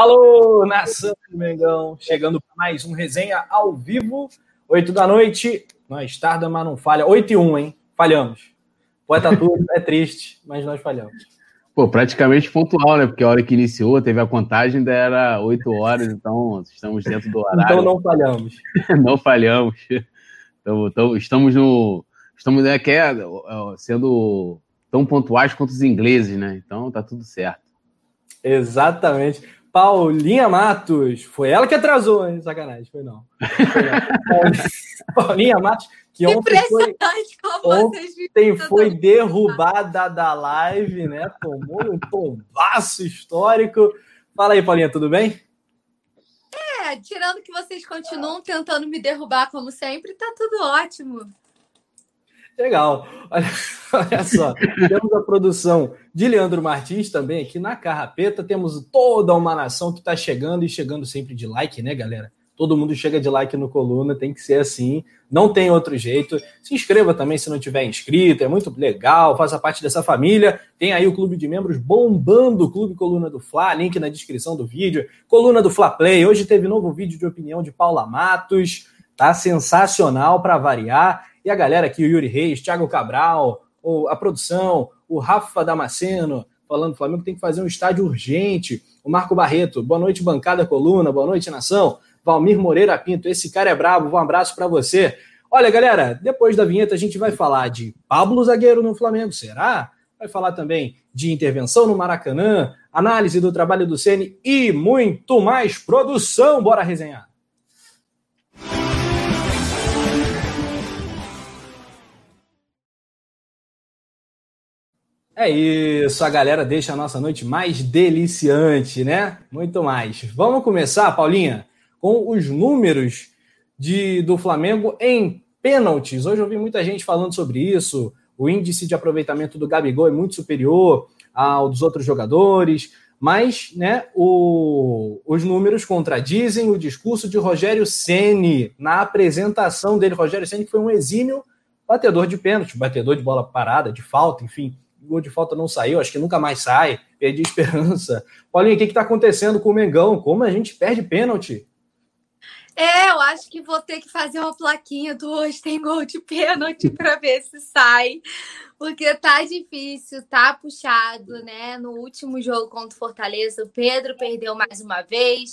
Alô, nação do Mengão, chegando para mais um resenha ao vivo, 8 da noite. Nós tarda, mas não falha. 8 e 1, hein? Falhamos. Poeta tudo, é triste, mas nós falhamos. Pô, praticamente pontual, né? Porque a hora que iniciou, teve a contagem, ainda era 8 horas, então estamos dentro do horário. Então não falhamos. não falhamos. Então, então, estamos no. Estamos né, que é, sendo tão pontuais quanto os ingleses, né? Então tá tudo certo. Exatamente. Paulinha Matos, foi ela que atrasou, hein? Sacanagem, foi não. Paulinha Matos, que ontem foi, ontem foi derrubada da live, né? Tomou um tombaço histórico. Fala aí, Paulinha, tudo bem? É, tirando que vocês continuam tentando me derrubar como sempre, tá tudo ótimo. Legal. Olha, olha só, temos a produção de Leandro Martins também aqui na Carrapeta. Temos toda uma nação que está chegando e chegando sempre de like, né, galera? Todo mundo chega de like no coluna, tem que ser assim, não tem outro jeito. Se inscreva também se não tiver inscrito, é muito legal, faça parte dessa família. Tem aí o clube de membros bombando, o Clube Coluna do Fla, link na descrição do vídeo. Coluna do Fla Play. Hoje teve novo vídeo de opinião de Paula Matos, tá sensacional para variar. E a galera aqui, o Yuri Reis, Thiago Cabral, a produção, o Rafa Damasceno, falando que o Flamengo tem que fazer um estádio urgente. O Marco Barreto, boa noite, bancada coluna, boa noite, nação. Valmir Moreira Pinto, esse cara é brabo, um abraço para você. Olha, galera, depois da vinheta a gente vai falar de Pablo Zagueiro no Flamengo, será? Vai falar também de intervenção no Maracanã, análise do trabalho do Ceni e muito mais produção. Bora resenhar. É isso, a galera deixa a nossa noite mais deliciante, né? Muito mais. Vamos começar, Paulinha, com os números de, do Flamengo em pênaltis. Hoje eu vi muita gente falando sobre isso. O índice de aproveitamento do Gabigol é muito superior ao dos outros jogadores, mas né, o, os números contradizem o discurso de Rogério Ceni na apresentação dele. Rogério Ceni foi um exímio batedor de pênalti, batedor de bola parada, de falta, enfim gol de falta não saiu, acho que nunca mais sai, perdi esperança. Paulinho, o que está acontecendo com o Mengão? Como a gente perde pênalti? É, eu acho que vou ter que fazer uma plaquinha do hoje tem gol de pênalti para ver se sai, porque tá difícil, tá puxado, né? No último jogo contra o Fortaleza, o Pedro perdeu mais uma vez.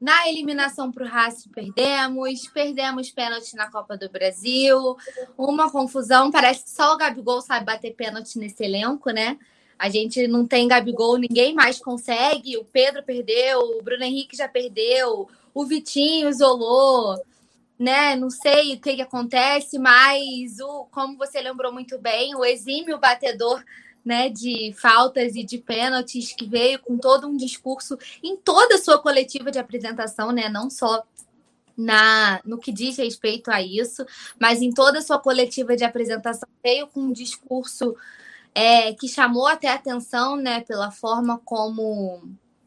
Na eliminação para o Racing perdemos, perdemos pênalti na Copa do Brasil, uma confusão. Parece que só o Gabigol sabe bater pênalti nesse elenco, né? A gente não tem Gabigol, ninguém mais consegue. O Pedro perdeu, o Bruno Henrique já perdeu, o Vitinho isolou, né? Não sei o que, que acontece, mas o, como você lembrou muito bem, o exímio batedor né, de faltas e de pênaltis, que veio com todo um discurso em toda a sua coletiva de apresentação, né, não só na no que diz respeito a isso, mas em toda a sua coletiva de apresentação veio com um discurso é, que chamou até atenção, né, pela forma como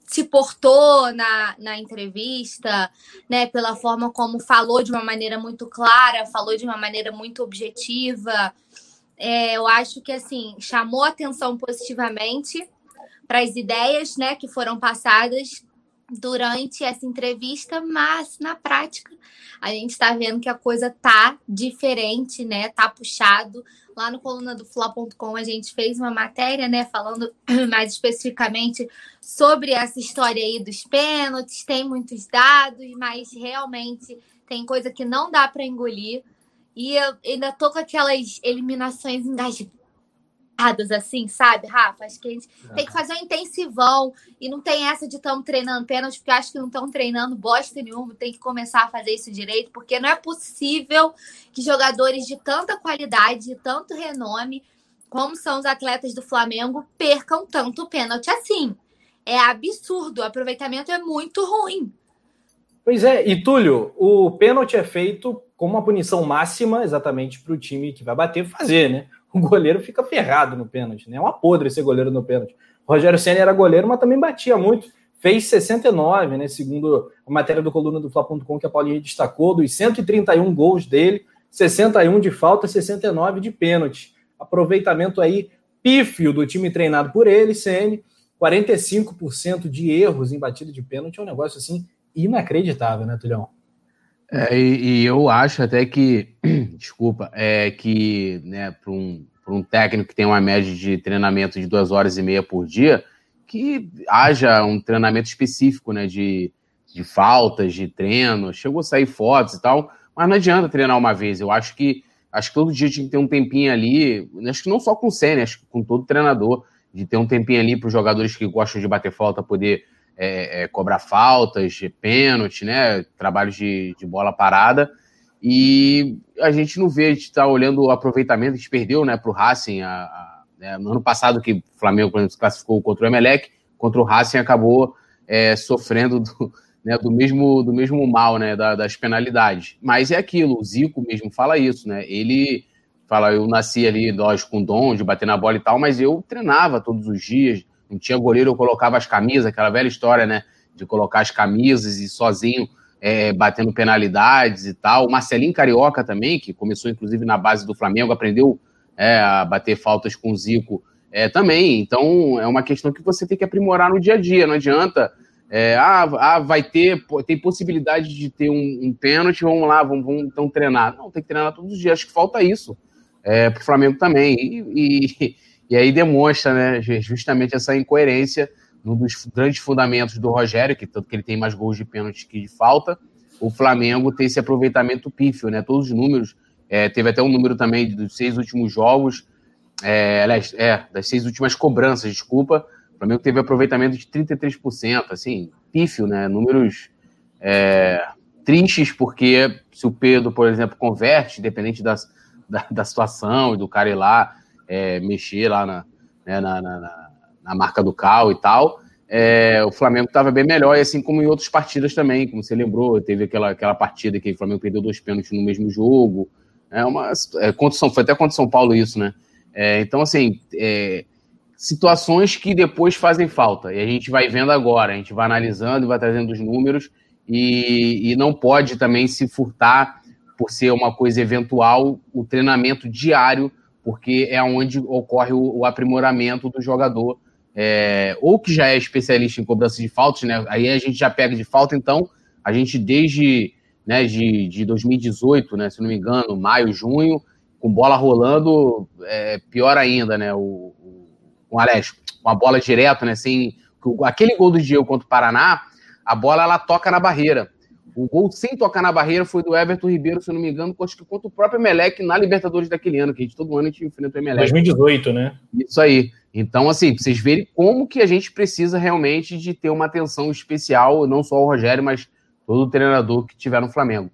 se portou na, na entrevista, né, pela forma como falou de uma maneira muito clara, falou de uma maneira muito objetiva, é, eu acho que assim chamou atenção positivamente para as ideias né, que foram passadas durante essa entrevista, mas na prática a gente está vendo que a coisa tá diferente, né? Tá puxado. Lá no coluna do Fla.com a gente fez uma matéria, né, falando mais especificamente sobre essa história aí dos pênaltis, tem muitos dados, mas realmente tem coisa que não dá para engolir. E eu ainda tô com aquelas eliminações engajadas, assim, sabe, Rafa? Acho que a gente uhum. tem que fazer um intensivão. E não tem essa de estamos treinando pênalti, porque eu acho que não estão treinando bosta nenhuma. Tem que começar a fazer isso direito, porque não é possível que jogadores de tanta qualidade, de tanto renome, como são os atletas do Flamengo, percam tanto pênalti assim. É absurdo. O aproveitamento é muito ruim. Pois é, e Túlio, o pênalti é feito como uma punição máxima exatamente para o time que vai bater fazer, né? O goleiro fica ferrado no pênalti, né? É uma podre ser goleiro no pênalti. O Rogério Senna era goleiro, mas também batia muito. Fez 69, né? Segundo a matéria do coluna do Fla.com que a Paulinha destacou, dos 131 gols dele, 61 de falta, 69 de pênalti. Aproveitamento aí pífio do time treinado por ele, Ceni 45% de erros em batida de pênalti é um negócio assim inacreditável, né, Tulhão? É, e, e, eu acho até que, desculpa, é que né, para um, um técnico que tem uma média de treinamento de duas horas e meia por dia, que haja um treinamento específico né, de, de faltas, de treino. Chegou a sair fotos e tal, mas não adianta treinar uma vez. Eu acho que acho que todo dia tinha que ter um tempinho ali, acho que não só com o Senna, acho que com todo treinador, de ter um tempinho ali para os jogadores que gostam de bater falta poder é, é, cobrar faltas, pênalti, né? Trabalhos de, de bola parada. E a gente não vê, a gente está olhando o aproveitamento, a gente perdeu né, para o Racing a, a, né, no ano passado, que o Flamengo, quando se classificou contra o Emelec, contra o Racing acabou é, sofrendo do, né, do, mesmo, do mesmo mal né, da, das penalidades. Mas é aquilo, o Zico mesmo fala isso, né? Ele fala, eu nasci ali, nós com dom de bater na bola e tal, mas eu treinava todos os dias, não tinha goleiro, eu colocava as camisas, aquela velha história, né? De colocar as camisas e sozinho é, batendo penalidades e tal. O Marcelinho Carioca também, que começou inclusive na base do Flamengo, aprendeu é, a bater faltas com o Zico é, também. Então é uma questão que você tem que aprimorar no dia a dia. Não adianta. É, ah, ah, vai ter, tem possibilidade de ter um, um pênalti, vamos lá, vamos, vamos, então treinar. Não, tem que treinar todos os dias, acho que falta isso é, para o Flamengo também. E, e aí demonstra né, justamente essa incoerência num dos grandes fundamentos do Rogério, que tanto que ele tem mais gols de pênalti que de falta, o Flamengo tem esse aproveitamento pífio, né? Todos os números, é, teve até um número também dos seis últimos jogos, é, aliás, é, das seis últimas cobranças, desculpa, o Flamengo teve aproveitamento de 33%, assim, pífio, né? Números é, tristes, porque se o Pedro, por exemplo, converte, independente das, da, da situação e do cara ir lá é, mexer lá na, né, na, na, na, marca do Cal e tal, é, o Flamengo estava bem melhor, e assim como em outras partidas também, como você lembrou, teve aquela, aquela partida que o Flamengo perdeu dois pênaltis no mesmo jogo, é uma, é, contra foi até contra São Paulo isso, né? É, então, assim, é, situações que depois fazem falta, e a gente vai vendo agora, a gente vai analisando e vai trazendo os números, e, e não pode também se furtar por ser uma coisa eventual, o treinamento diário, porque é onde ocorre o, o aprimoramento do jogador, é, ou que já é especialista em cobrança de faltas, né? Aí a gente já pega de falta, então a gente desde né, de, de 2018, né, se não me engano, maio, junho, com bola rolando, é, pior ainda, né? O, o, com Alex, com a bola direto, né? Sem, aquele gol do Diego contra o Paraná, a bola ela toca na barreira. O gol sem tocar na barreira foi do Everton Ribeiro, se não me engano, acho que contra o próprio Emelec na Libertadores daquele ano, que a gente todo ano a gente enfrenta o Emelec. 2018, né? Isso aí. Então, assim, vocês verem como que a gente precisa realmente de ter uma atenção especial, não só o Rogério, mas todo o treinador que tiver no Flamengo.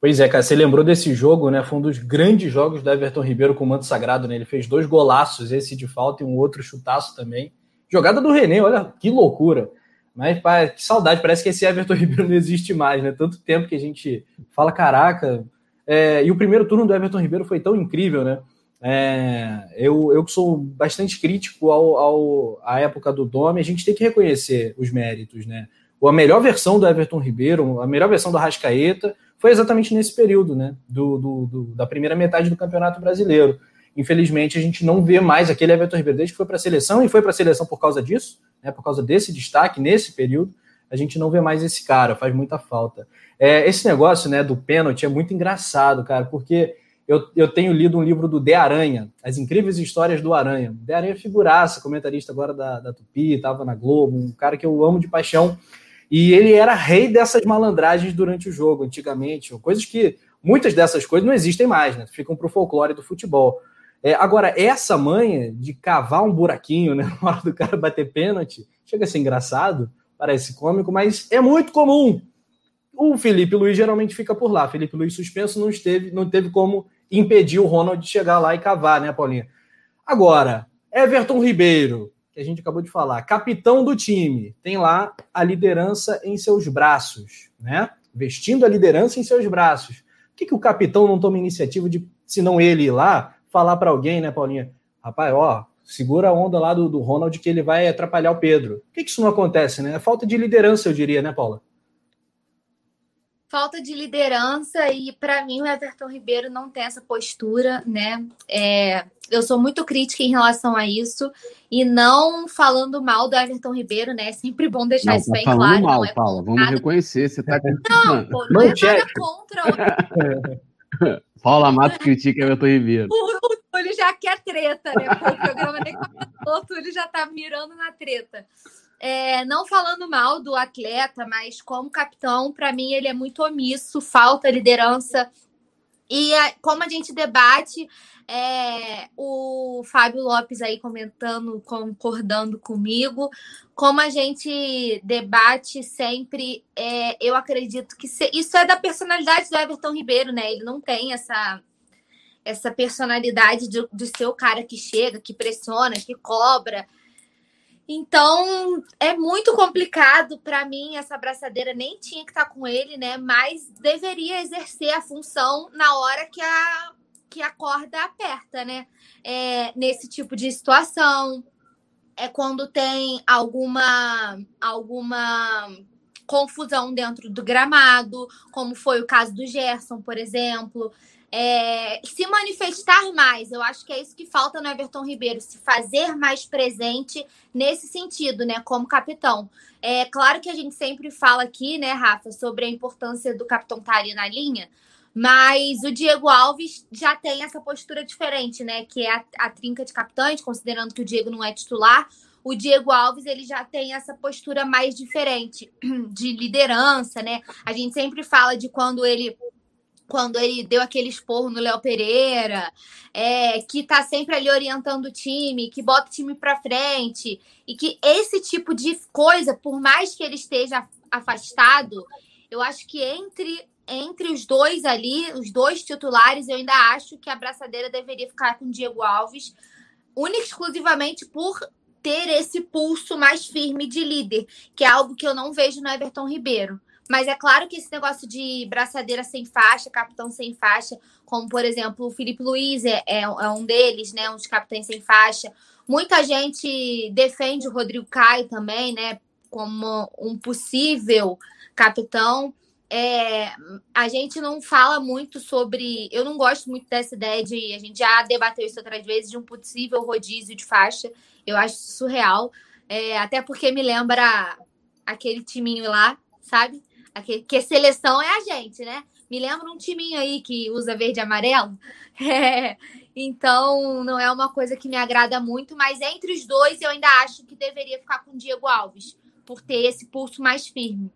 Pois é, cara, você lembrou desse jogo, né? Foi um dos grandes jogos do Everton Ribeiro com o manto sagrado, né? Ele fez dois golaços, esse de falta e um outro chutaço também. Jogada do René, olha que loucura. Mas, pá, que saudade, parece que esse Everton Ribeiro não existe mais, né? Tanto tempo que a gente fala, caraca. É, e o primeiro turno do Everton Ribeiro foi tão incrível, né? É, eu, eu sou bastante crítico ao, ao, à época do Dome, a gente tem que reconhecer os méritos, né? A melhor versão do Everton Ribeiro, a melhor versão do Rascaeta, foi exatamente nesse período, né? Do, do, do, da primeira metade do Campeonato Brasileiro. Infelizmente, a gente não vê mais aquele Everton Ribeiro desde que foi para a seleção, e foi para a seleção por causa disso, né, por causa desse destaque nesse período, a gente não vê mais esse cara, faz muita falta. É, esse negócio né, do pênalti é muito engraçado, cara, porque eu, eu tenho lido um livro do De Aranha, As Incríveis Histórias do Aranha. De Aranha é figuraça, comentarista agora da, da Tupi, estava na Globo, um cara que eu amo de paixão. E ele era rei dessas malandragens durante o jogo, antigamente, coisas que muitas dessas coisas não existem mais, né? Ficam para o folclore do futebol. É, agora, essa manha de cavar um buraquinho né, na hora do cara bater pênalti, chega a ser engraçado, parece cômico, mas é muito comum. O Felipe Luiz geralmente fica por lá. Felipe Luiz suspenso não esteve, não teve como impedir o Ronald de chegar lá e cavar, né, Paulinha? Agora, Everton Ribeiro, que a gente acabou de falar, capitão do time, tem lá a liderança em seus braços, né? Vestindo a liderança em seus braços. Por que, que o capitão não toma iniciativa de, se não ele ir lá, falar para alguém, né, Paulinha? Rapaz, ó, segura a onda lá do, do Ronald que ele vai atrapalhar o Pedro. Por que, que isso não acontece, né? É falta de liderança, eu diria, né, Paula? falta de liderança e para mim o Everton Ribeiro não tem essa postura, né? É, eu sou muito crítica em relação a isso e não falando mal do Everton Ribeiro, né? É sempre bom deixar não, isso tá bem claro. Mal, não é Paula, vamos reconhecer, você tá Não, pô, não, não é nada contra. Paula Matos critica Everton Ribeiro. O, o Túlio já quer treta, né? O programa nem começou, o Túlio já tá mirando na treta. É, não falando mal do atleta, mas como capitão, para mim ele é muito omisso, falta liderança. E como a gente debate, é, o Fábio Lopes aí comentando, concordando comigo, como a gente debate sempre, é, eu acredito que se, isso é da personalidade do Everton Ribeiro, né? Ele não tem essa essa personalidade de, de ser o cara que chega, que pressiona, que cobra. Então, é muito complicado para mim essa abraçadeira nem tinha que estar tá com ele, né? Mas deveria exercer a função na hora que a que a corda aperta, né? É, nesse tipo de situação. É quando tem alguma alguma confusão dentro do gramado, como foi o caso do Gerson, por exemplo é, se manifestar mais. Eu acho que é isso que falta no Everton Ribeiro, se fazer mais presente nesse sentido, né, como capitão. É claro que a gente sempre fala aqui, né, Rafa, sobre a importância do capitão estar ali na linha, mas o Diego Alves já tem essa postura diferente, né, que é a, a trinca de capitães, considerando que o Diego não é titular. O Diego Alves ele já tem essa postura mais diferente de liderança, né? A gente sempre fala de quando ele quando ele deu aquele esporro no Léo Pereira, é, que tá sempre ali orientando o time, que bota o time para frente, e que esse tipo de coisa, por mais que ele esteja afastado, eu acho que entre entre os dois ali, os dois titulares, eu ainda acho que a braçadeira deveria ficar com o Diego Alves, única exclusivamente por ter esse pulso mais firme de líder, que é algo que eu não vejo no Everton Ribeiro. Mas é claro que esse negócio de braçadeira sem faixa, capitão sem faixa, como por exemplo o Felipe Luiz é, é, é um deles, né? Um dos capitães sem faixa. Muita gente defende o Rodrigo Caio também, né? Como um possível capitão. É, a gente não fala muito sobre. Eu não gosto muito dessa ideia de. A gente já debateu isso outras vezes, de um possível rodízio de faixa. Eu acho surreal. É, até porque me lembra aquele timinho lá, sabe? Aqui, que seleção é a gente, né? Me lembra um timinho aí que usa verde e amarelo. É, então, não é uma coisa que me agrada muito, mas entre os dois eu ainda acho que deveria ficar com o Diego Alves, por ter esse pulso mais firme.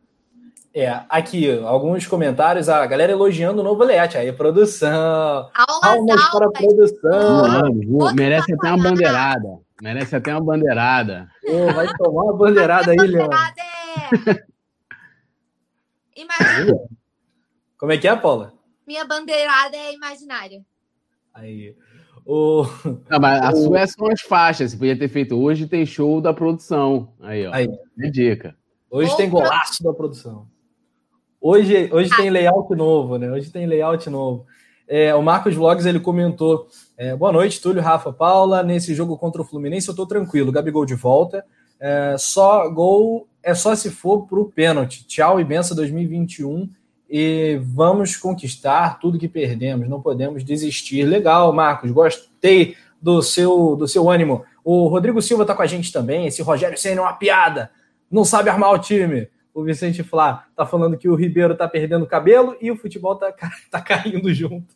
É, aqui, alguns comentários, a galera elogiando o novo layout. Aí, produção. Aulas, aulas para a produção. Mano, merece até uma bandeirada. Merece até uma bandeirada. Pô, vai tomar uma bandeirada aí, Leandro. Imagina. Como é que é, Paula? Minha bandeirada é imaginária. Aí. O... Não, mas a o... sua é são as faixas. Você podia ter feito hoje, tem show da produção. Aí, ó. Aí. É dica. Hoje tem golaço da produção. Hoje, hoje ah. tem layout novo, né? Hoje tem layout novo. É, o Marcos Vlogs ele comentou: é, Boa noite, Túlio, Rafa, Paula. Nesse jogo contra o Fluminense, eu tô tranquilo. Gabigol de volta. É, só gol é só se for para o pênalti. Tchau e benção 2021 e vamos conquistar tudo que perdemos. Não podemos desistir. Legal, Marcos. Gostei do seu do seu ânimo. O Rodrigo Silva está com a gente também. Esse Rogério Senna é uma piada. Não sabe armar o time. O Vicente Flá tá falando que o Ribeiro tá perdendo cabelo e o futebol tá, tá caindo junto.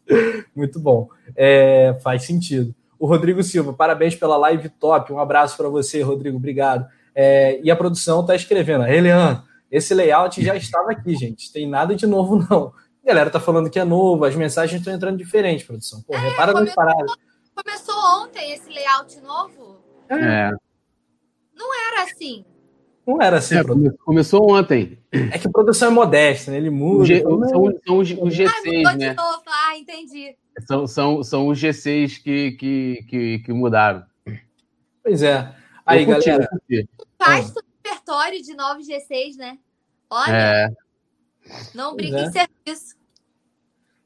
Muito bom. É, faz sentido. O Rodrigo Silva, parabéns pela live top. Um abraço para você, Rodrigo. Obrigado. É, e a produção está escrevendo, Elian, esse layout já estava aqui, gente. Tem nada de novo, não. A galera tá falando que é novo, as mensagens estão entrando diferente, produção. Pô, é, repara nas paradas. Começou ontem esse layout novo? É. Não era assim. Não era assim. É, começou ontem. É que a produção é modesta, né? Ele muda. G, são, são os, os G6, ah, né? Novo. Ah, entendi. São, são, são os G6 que, que, que, que mudaram. Pois é. Aí, galera. Faz do repertório de 9 G6, né? Olha. É. Não brinque é. em serviço.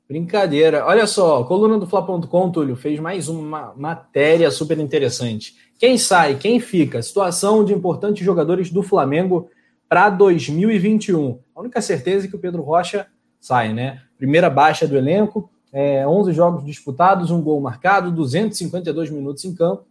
Brincadeira. Olha só, coluna do Fla.com, Túlio, fez mais uma matéria super interessante. Quem sai, quem fica? Situação de importantes jogadores do Flamengo para 2021. A única certeza é que o Pedro Rocha sai, né? Primeira baixa do elenco, é, 11 jogos disputados, um gol marcado, 252 minutos em campo.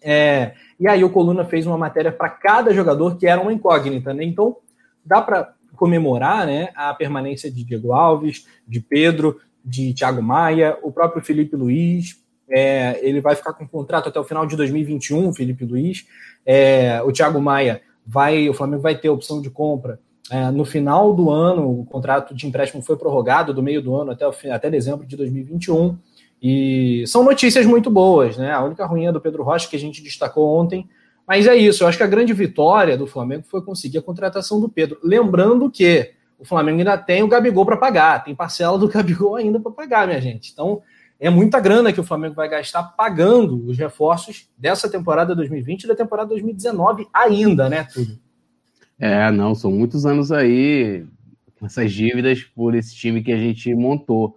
É, e aí o Coluna fez uma matéria para cada jogador que era uma incógnita, né? Então dá para comemorar né, a permanência de Diego Alves, de Pedro, de Thiago Maia, o próprio Felipe Luiz. É, ele vai ficar com contrato até o final de 2021, Felipe Luiz. É, o Thiago Maia vai, o Flamengo vai ter opção de compra é, no final do ano. O contrato de empréstimo foi prorrogado do meio do ano até, o, até dezembro de 2021. E são notícias muito boas, né? A única ruim é do Pedro Rocha que a gente destacou ontem. Mas é isso, eu acho que a grande vitória do Flamengo foi conseguir a contratação do Pedro. Lembrando que o Flamengo ainda tem o Gabigol para pagar, tem parcela do Gabigol ainda para pagar, minha gente. Então, é muita grana que o Flamengo vai gastar pagando os reforços dessa temporada 2020 e da temporada 2019 ainda, né, tudo. É, não, são muitos anos aí com essas dívidas por esse time que a gente montou.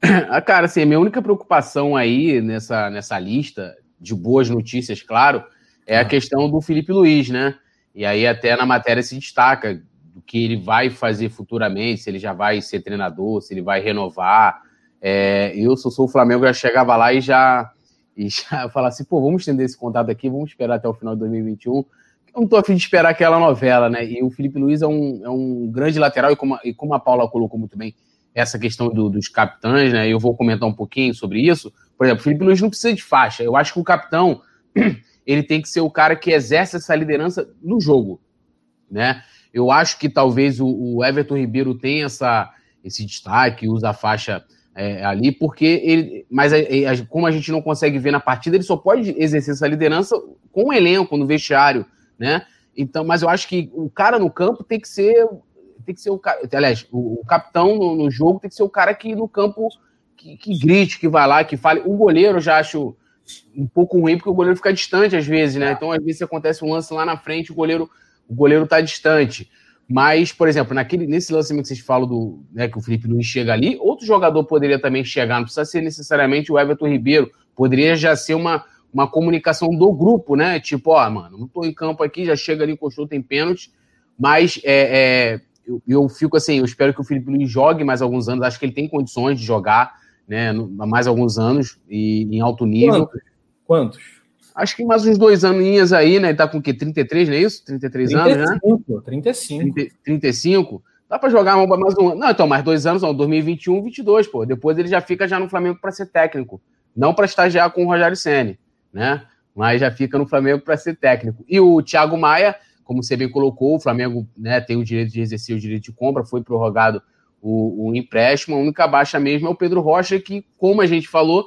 Ah, cara, assim, a minha única preocupação aí nessa, nessa lista de boas notícias, claro, é a ah. questão do Felipe Luiz, né? E aí até na matéria se destaca do que ele vai fazer futuramente, se ele já vai ser treinador, se ele vai renovar. É, eu, se eu sou o Flamengo, já chegava lá e já, e já falava assim, pô, vamos estender esse contato aqui, vamos esperar até o final de 2021. Eu não tô afim de esperar aquela novela, né? E o Felipe Luiz é um, é um grande lateral, e como, a, e como a Paula colocou muito bem, essa questão do, dos capitães, né? Eu vou comentar um pouquinho sobre isso. Por exemplo, o Felipe Luiz não precisa de faixa. Eu acho que o capitão ele tem que ser o cara que exerce essa liderança no jogo, né? Eu acho que talvez o, o Everton Ribeiro tenha essa, esse destaque, usa a faixa é, ali, porque ele. Mas a, a, como a gente não consegue ver na partida, ele só pode exercer essa liderança com o elenco, no vestiário, né? Então, mas eu acho que o cara no campo tem que ser tem que ser o cara. Aliás, o, o capitão no, no, jogo tem que ser o cara que no campo que, que, grite, que vai lá, que fale. O goleiro eu já acho um pouco ruim, porque o goleiro fica distante às vezes, né? Então, às vezes acontece um lance lá na frente, o goleiro, o goleiro tá distante. Mas, por exemplo, naquele, nesse lance que vocês falam do né, que o Felipe Luiz chega ali, outro jogador poderia também chegar, não precisa ser necessariamente o Everton Ribeiro, poderia já ser uma, uma comunicação do grupo, né? Tipo, ó, mano, não tô em campo aqui, já chega ali, encostou, tem pênalti, mas é, é eu, eu, fico assim, eu espero que o Felipe Luiz jogue mais alguns anos, acho que ele tem condições de jogar, né, há mais alguns anos e em alto nível. Quantos? Quantos? Acho que mais uns dois aninhos aí, né? Ele tá com o quê? 33, não é isso? 33 35, anos, né? 35. 30, 35. Dá para jogar mais um ano. Não, então, mais dois anos, não, 2021, 22, pô. Depois ele já fica já no Flamengo para ser técnico. Não para estagiar com o Rogério Senni, né? Mas já fica no Flamengo para ser técnico. E o Thiago Maia, como você bem colocou, o Flamengo né, tem o direito de exercer o direito de compra, foi prorrogado o, o, empréstimo. A única baixa mesmo é o Pedro Rocha, que, como a gente falou,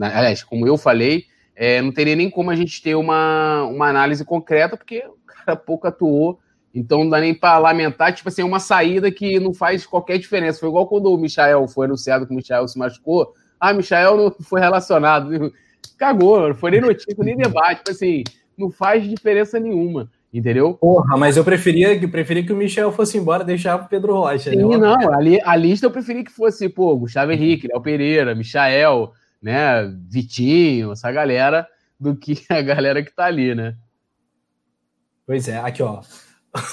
aliás, como eu falei, é, não teria nem como a gente ter uma, uma análise concreta, porque o cara pouco atuou, então não dá nem para lamentar. Tipo assim, é uma saída que não faz qualquer diferença. Foi igual quando o Michael foi anunciado que o Michael se machucou. Ah, Michael não foi relacionado. Cagou, não foi nem notícia, nem debate. Tipo assim, não faz diferença nenhuma. Entendeu? Porra, mas eu preferia, preferia que o Michel fosse embora e deixar o Pedro Rocha. Sim, né? não, ali, a lista eu preferia que fosse, pô, Gustavo Henrique, Léo Pereira, Michael, né, Vitinho, essa galera, do que a galera que tá ali, né? Pois é, aqui ó.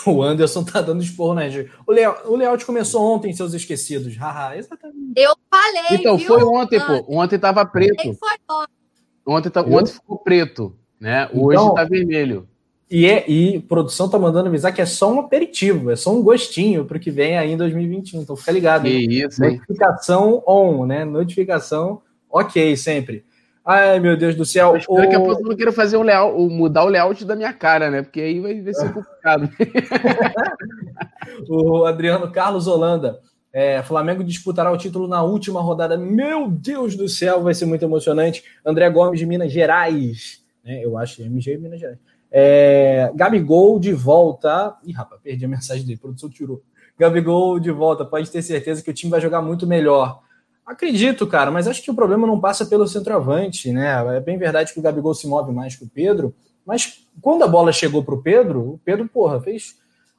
O Anderson tá dando esporro na né? O, Leo, o Leote começou ontem, seus esquecidos. Haha, exatamente. Eu falei. Então, viu? foi ontem, pô. Ontem tava preto. Foi ontem. Ontem, tá, ontem ficou preto, né? Hoje então, tá vermelho. E, é, e produção tá mandando avisar que é só um aperitivo, é só um gostinho para o que vem aí em 2021. Então fica ligado. Que isso, Notificação on, né? Notificação ok sempre. Ai, meu Deus do céu. Eu o... que a produção não queira fazer um layout, mudar o layout da minha cara, né? Porque aí vai ser complicado. o Adriano Carlos Holanda. É, Flamengo disputará o título na última rodada. Meu Deus do céu, vai ser muito emocionante. André Gomes de Minas Gerais. Né? Eu acho MG Minas Gerais. É, Gabigol de volta. Ih, rapaz, perdi a mensagem dele, produção tirou. Gabigol de volta, pode ter certeza que o time vai jogar muito melhor. Acredito, cara, mas acho que o problema não passa pelo centroavante, né? É bem verdade que o Gabigol se move mais que o Pedro, mas quando a bola chegou para o Pedro, o Pedro, porra, fez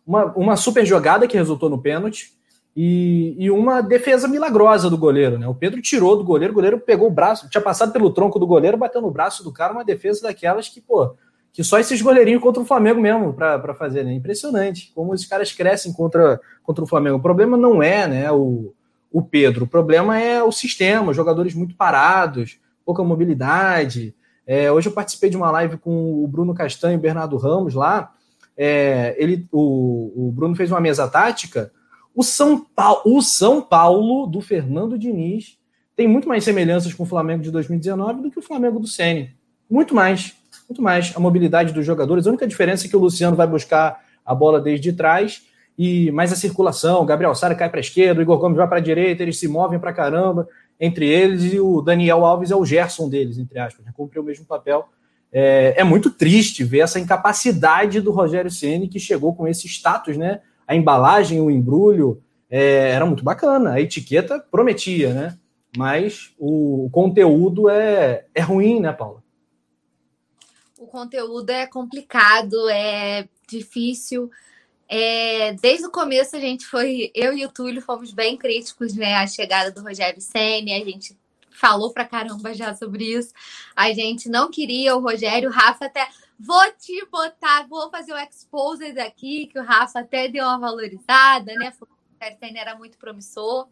uma, uma super jogada que resultou no pênalti e, e, uma defesa milagrosa do goleiro, né? O Pedro tirou do goleiro, o goleiro pegou o braço, tinha passado pelo tronco do goleiro, bateu no braço do cara, uma defesa daquelas que, pô, que só esses goleirinhos contra o Flamengo mesmo para fazer, né? Impressionante como os caras crescem contra, contra o Flamengo. O problema não é, né, o, o Pedro. O problema é o sistema, jogadores muito parados, pouca mobilidade. É, hoje eu participei de uma live com o Bruno Castanho e o Bernardo Ramos lá. É, ele, o, o Bruno fez uma mesa tática. O São, Paulo, o São Paulo do Fernando Diniz tem muito mais semelhanças com o Flamengo de 2019 do que o Flamengo do Sene. Muito mais, muito mais. A mobilidade dos jogadores. A única diferença é que o Luciano vai buscar a bola desde trás e mais a circulação. O Gabriel Sara cai para a esquerda, o Igor Gomes vai para a direita, eles se movem para caramba entre eles e o Daniel Alves é o Gerson deles, entre aspas, né? cumpriu o mesmo papel. É, é, muito triste ver essa incapacidade do Rogério Ceni que chegou com esse status, né? A embalagem, o embrulho é, era muito bacana, a etiqueta prometia, né? Mas o, conteúdo é, é ruim, né, Paula? O conteúdo é complicado, é difícil. É, desde o começo a gente foi, eu e o Túlio fomos bem críticos, né? A chegada do Rogério Senna, a gente falou pra caramba já sobre isso. A gente não queria o Rogério, o Rafa até. Vou te botar, vou fazer o exposed aqui, que o Rafa até deu uma valorizada, né? O era muito promissor.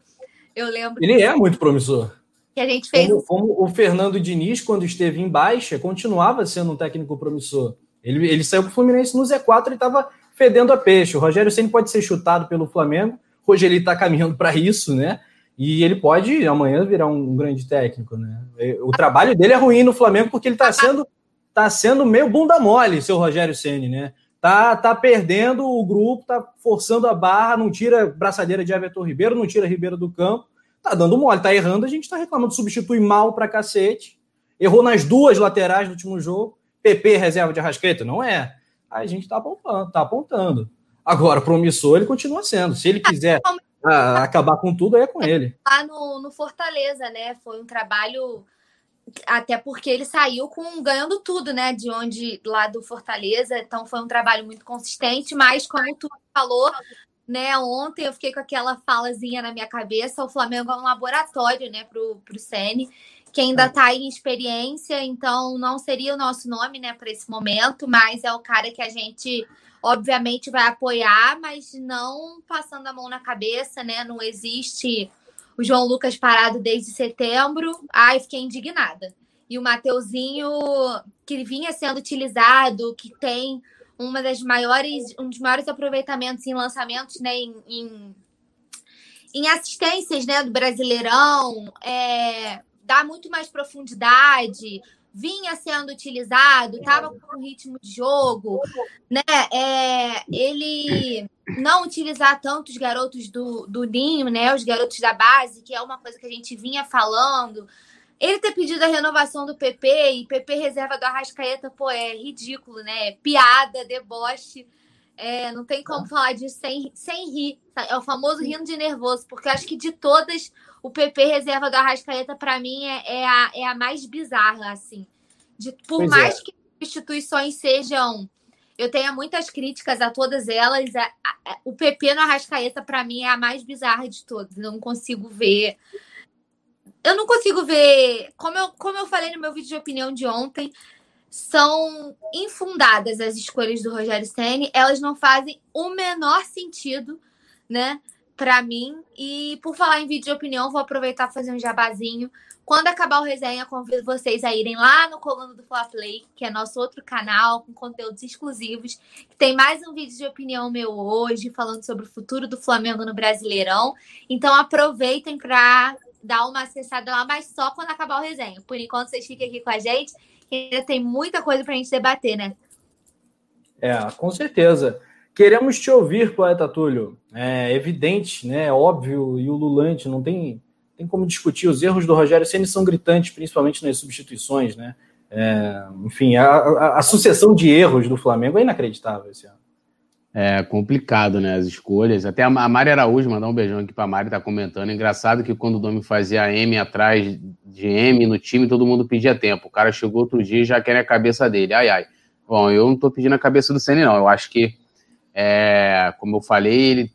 Eu lembro. Ele é muito promissor. Que a gente fez. Como, como, o Fernando Diniz, quando esteve em baixa, continuava sendo um técnico promissor. Ele, ele saiu pro Fluminense no Z4 e estava fedendo a peixe. O Rogério sempre pode ser chutado pelo Flamengo. Hoje ele está caminhando para isso, né? E ele pode amanhã virar um grande técnico, né? O trabalho dele é ruim no Flamengo porque ele está sendo tá sendo meio bunda mole, seu Rogério Ceni, né? Tá, tá perdendo o grupo, tá forçando a barra, não tira braçadeira de Everton Ribeiro, não tira Ribeiro do campo, tá dando mole, tá errando, a gente tá reclamando, substitui mal pra cacete. Errou nas duas laterais do último jogo. PP reserva de Arrascaeta? Não é a gente está apontando, tá apontando. Agora, promissor, ele continua sendo. Se ele quiser ah, acabar com tudo, aí é com ele. Lá no, no Fortaleza, né? Foi um trabalho. Até porque ele saiu com ganhando tudo, né? De onde lá do Fortaleza. Então foi um trabalho muito consistente, mas como tu falou, né? Ontem eu fiquei com aquela falazinha na minha cabeça: o Flamengo é um laboratório, né, pro, pro Sene que ainda está em experiência, então não seria o nosso nome, né, para esse momento, mas é o cara que a gente obviamente vai apoiar, mas não passando a mão na cabeça, né? Não existe o João Lucas parado desde setembro. Ai, fiquei indignada. E o Mateuzinho, que vinha sendo utilizado, que tem uma das maiores, um dos maiores aproveitamentos em lançamentos, né, em, em, em assistências, né, do Brasileirão, é, dá muito mais profundidade, vinha sendo utilizado, estava com ritmo de jogo, né? É, ele não utilizar tanto os garotos do, do Ninho, né? Os garotos da base, que é uma coisa que a gente vinha falando. Ele ter pedido a renovação do PP e PP reserva do Arrascaeta, pô, é ridículo, né? Piada, deboche. É, não tem como falar disso sem, sem rir. É o famoso rindo de nervoso, porque acho que de todas, o PP reserva do Arrascaeta, para mim, é, é, a, é a mais bizarra, assim. De, por pois mais é. que instituições sejam. Eu tenho muitas críticas a todas elas. A, a, o PP no Arrascaeta, para mim, é a mais bizarra de todas. Eu não consigo ver. Eu não consigo ver. Como eu, como eu falei no meu vídeo de opinião de ontem, são infundadas as escolhas do Rogério Ceni, elas não fazem o menor sentido, né, para mim. E por falar em vídeo de opinião, vou aproveitar para fazer um jabazinho. Quando acabar o resenha, convido vocês a irem lá no Coluna do Fla Play, que é nosso outro canal com conteúdos exclusivos. Tem mais um vídeo de opinião meu hoje, falando sobre o futuro do Flamengo no Brasileirão. Então aproveitem para dar uma acessada lá, mas só quando acabar o resenha. Por enquanto, vocês fiquem aqui com a gente ainda tem muita coisa para a gente debater, né? É, com certeza. Queremos te ouvir, poeta Túlio. É evidente, né? É óbvio e ululante, não tem, tem como discutir. Os erros do Rogério Senna são gritantes, principalmente nas substituições, né? É, enfim, a, a, a, sucessão de erros do Flamengo é inacreditável esse ano. É complicado, né? As escolhas. Até a Mari Araújo, mandar um beijão aqui para a Mari, tá comentando. Engraçado que quando o Domi fazia M atrás de M no time, todo mundo pedia tempo. O cara chegou outro dia e já quer a cabeça dele. Ai, ai. Bom, eu não tô pedindo a cabeça do Senna, não. Eu acho que, é, como eu falei, ele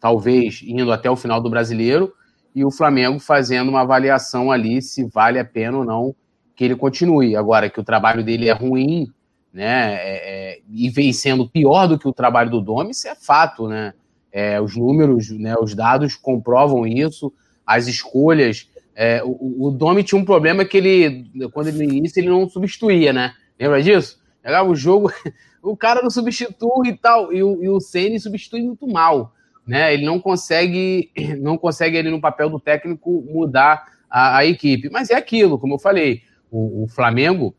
talvez indo até o final do brasileiro e o Flamengo fazendo uma avaliação ali se vale a pena ou não que ele continue. Agora, que o trabalho dele é ruim né? É, é, e vem sendo pior do que o trabalho do Domi, isso é fato, né? É, os números, né, os dados comprovam isso. as escolhas. É, o, o Domi tinha um problema que ele, quando ele inicia, ele não substituía, né? Lembra disso? Jogava o jogo, o cara não substitui e tal, e o, e o Ceni substitui muito mal, né? Ele não consegue, não consegue ele no papel do técnico mudar a, a equipe. Mas é aquilo, como eu falei, o, o Flamengo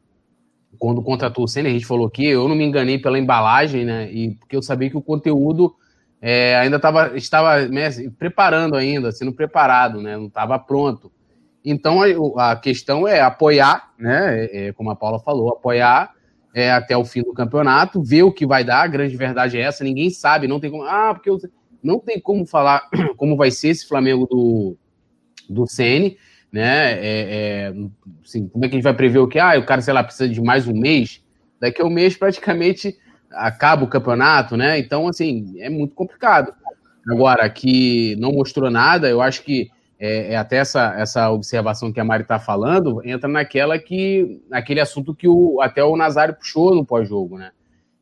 quando contratou o Senna, a gente falou que eu não me enganei pela embalagem, né? E porque eu sabia que o conteúdo é, ainda tava, estava né, preparando ainda, sendo preparado, né? Não estava pronto. Então a, a, questão é apoiar, né? É, é, como a Paula falou, apoiar é, até o fim do campeonato, ver o que vai dar. A grande verdade é essa, ninguém sabe, não tem como. Ah, porque eu, não tem como falar como vai ser esse Flamengo do, do Ceni né? É, é, assim, como é que a gente vai prever o que? Ah, o cara, sei lá, precisa de mais um mês. Daqui a um mês, praticamente, acaba o campeonato, né? Então, assim, é muito complicado. Agora, que não mostrou nada, eu acho que é, é até essa, essa observação que a Mari está falando, entra naquela que, naquele assunto que o, até o Nazário puxou no pós-jogo, né?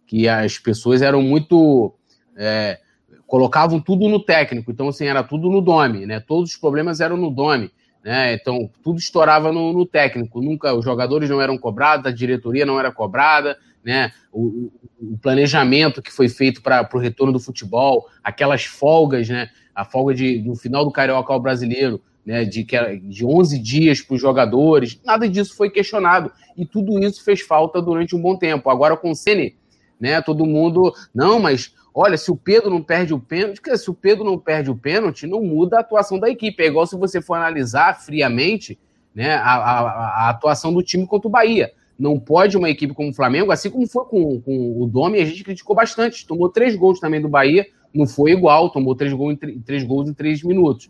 Que as pessoas eram muito. É, colocavam tudo no técnico, então, assim, era tudo no Dome, né? Todos os problemas eram no Dome. Né? Então, tudo estourava no, no, técnico. Nunca os jogadores não eram cobrados, a diretoria não era cobrada, né? O, o planejamento que foi feito para o retorno do futebol, aquelas folgas, né? A folga de, no final do Carioca ao brasileiro, né? De, de 11 dias para os jogadores, nada disso foi questionado. E tudo isso fez falta durante um bom tempo. Agora com o Ceni, né? Todo mundo, não, mas Olha, se o Pedro não perde o pênalti, se o Pedro não perde o pênalti, não muda a atuação da equipe. É igual se você for analisar friamente né, a, a, a atuação do time contra o Bahia. Não pode uma equipe como o Flamengo, assim como foi com, com o Domi, a gente criticou bastante. Tomou três gols também do Bahia, não foi igual, tomou três gols em, três gols em três minutos,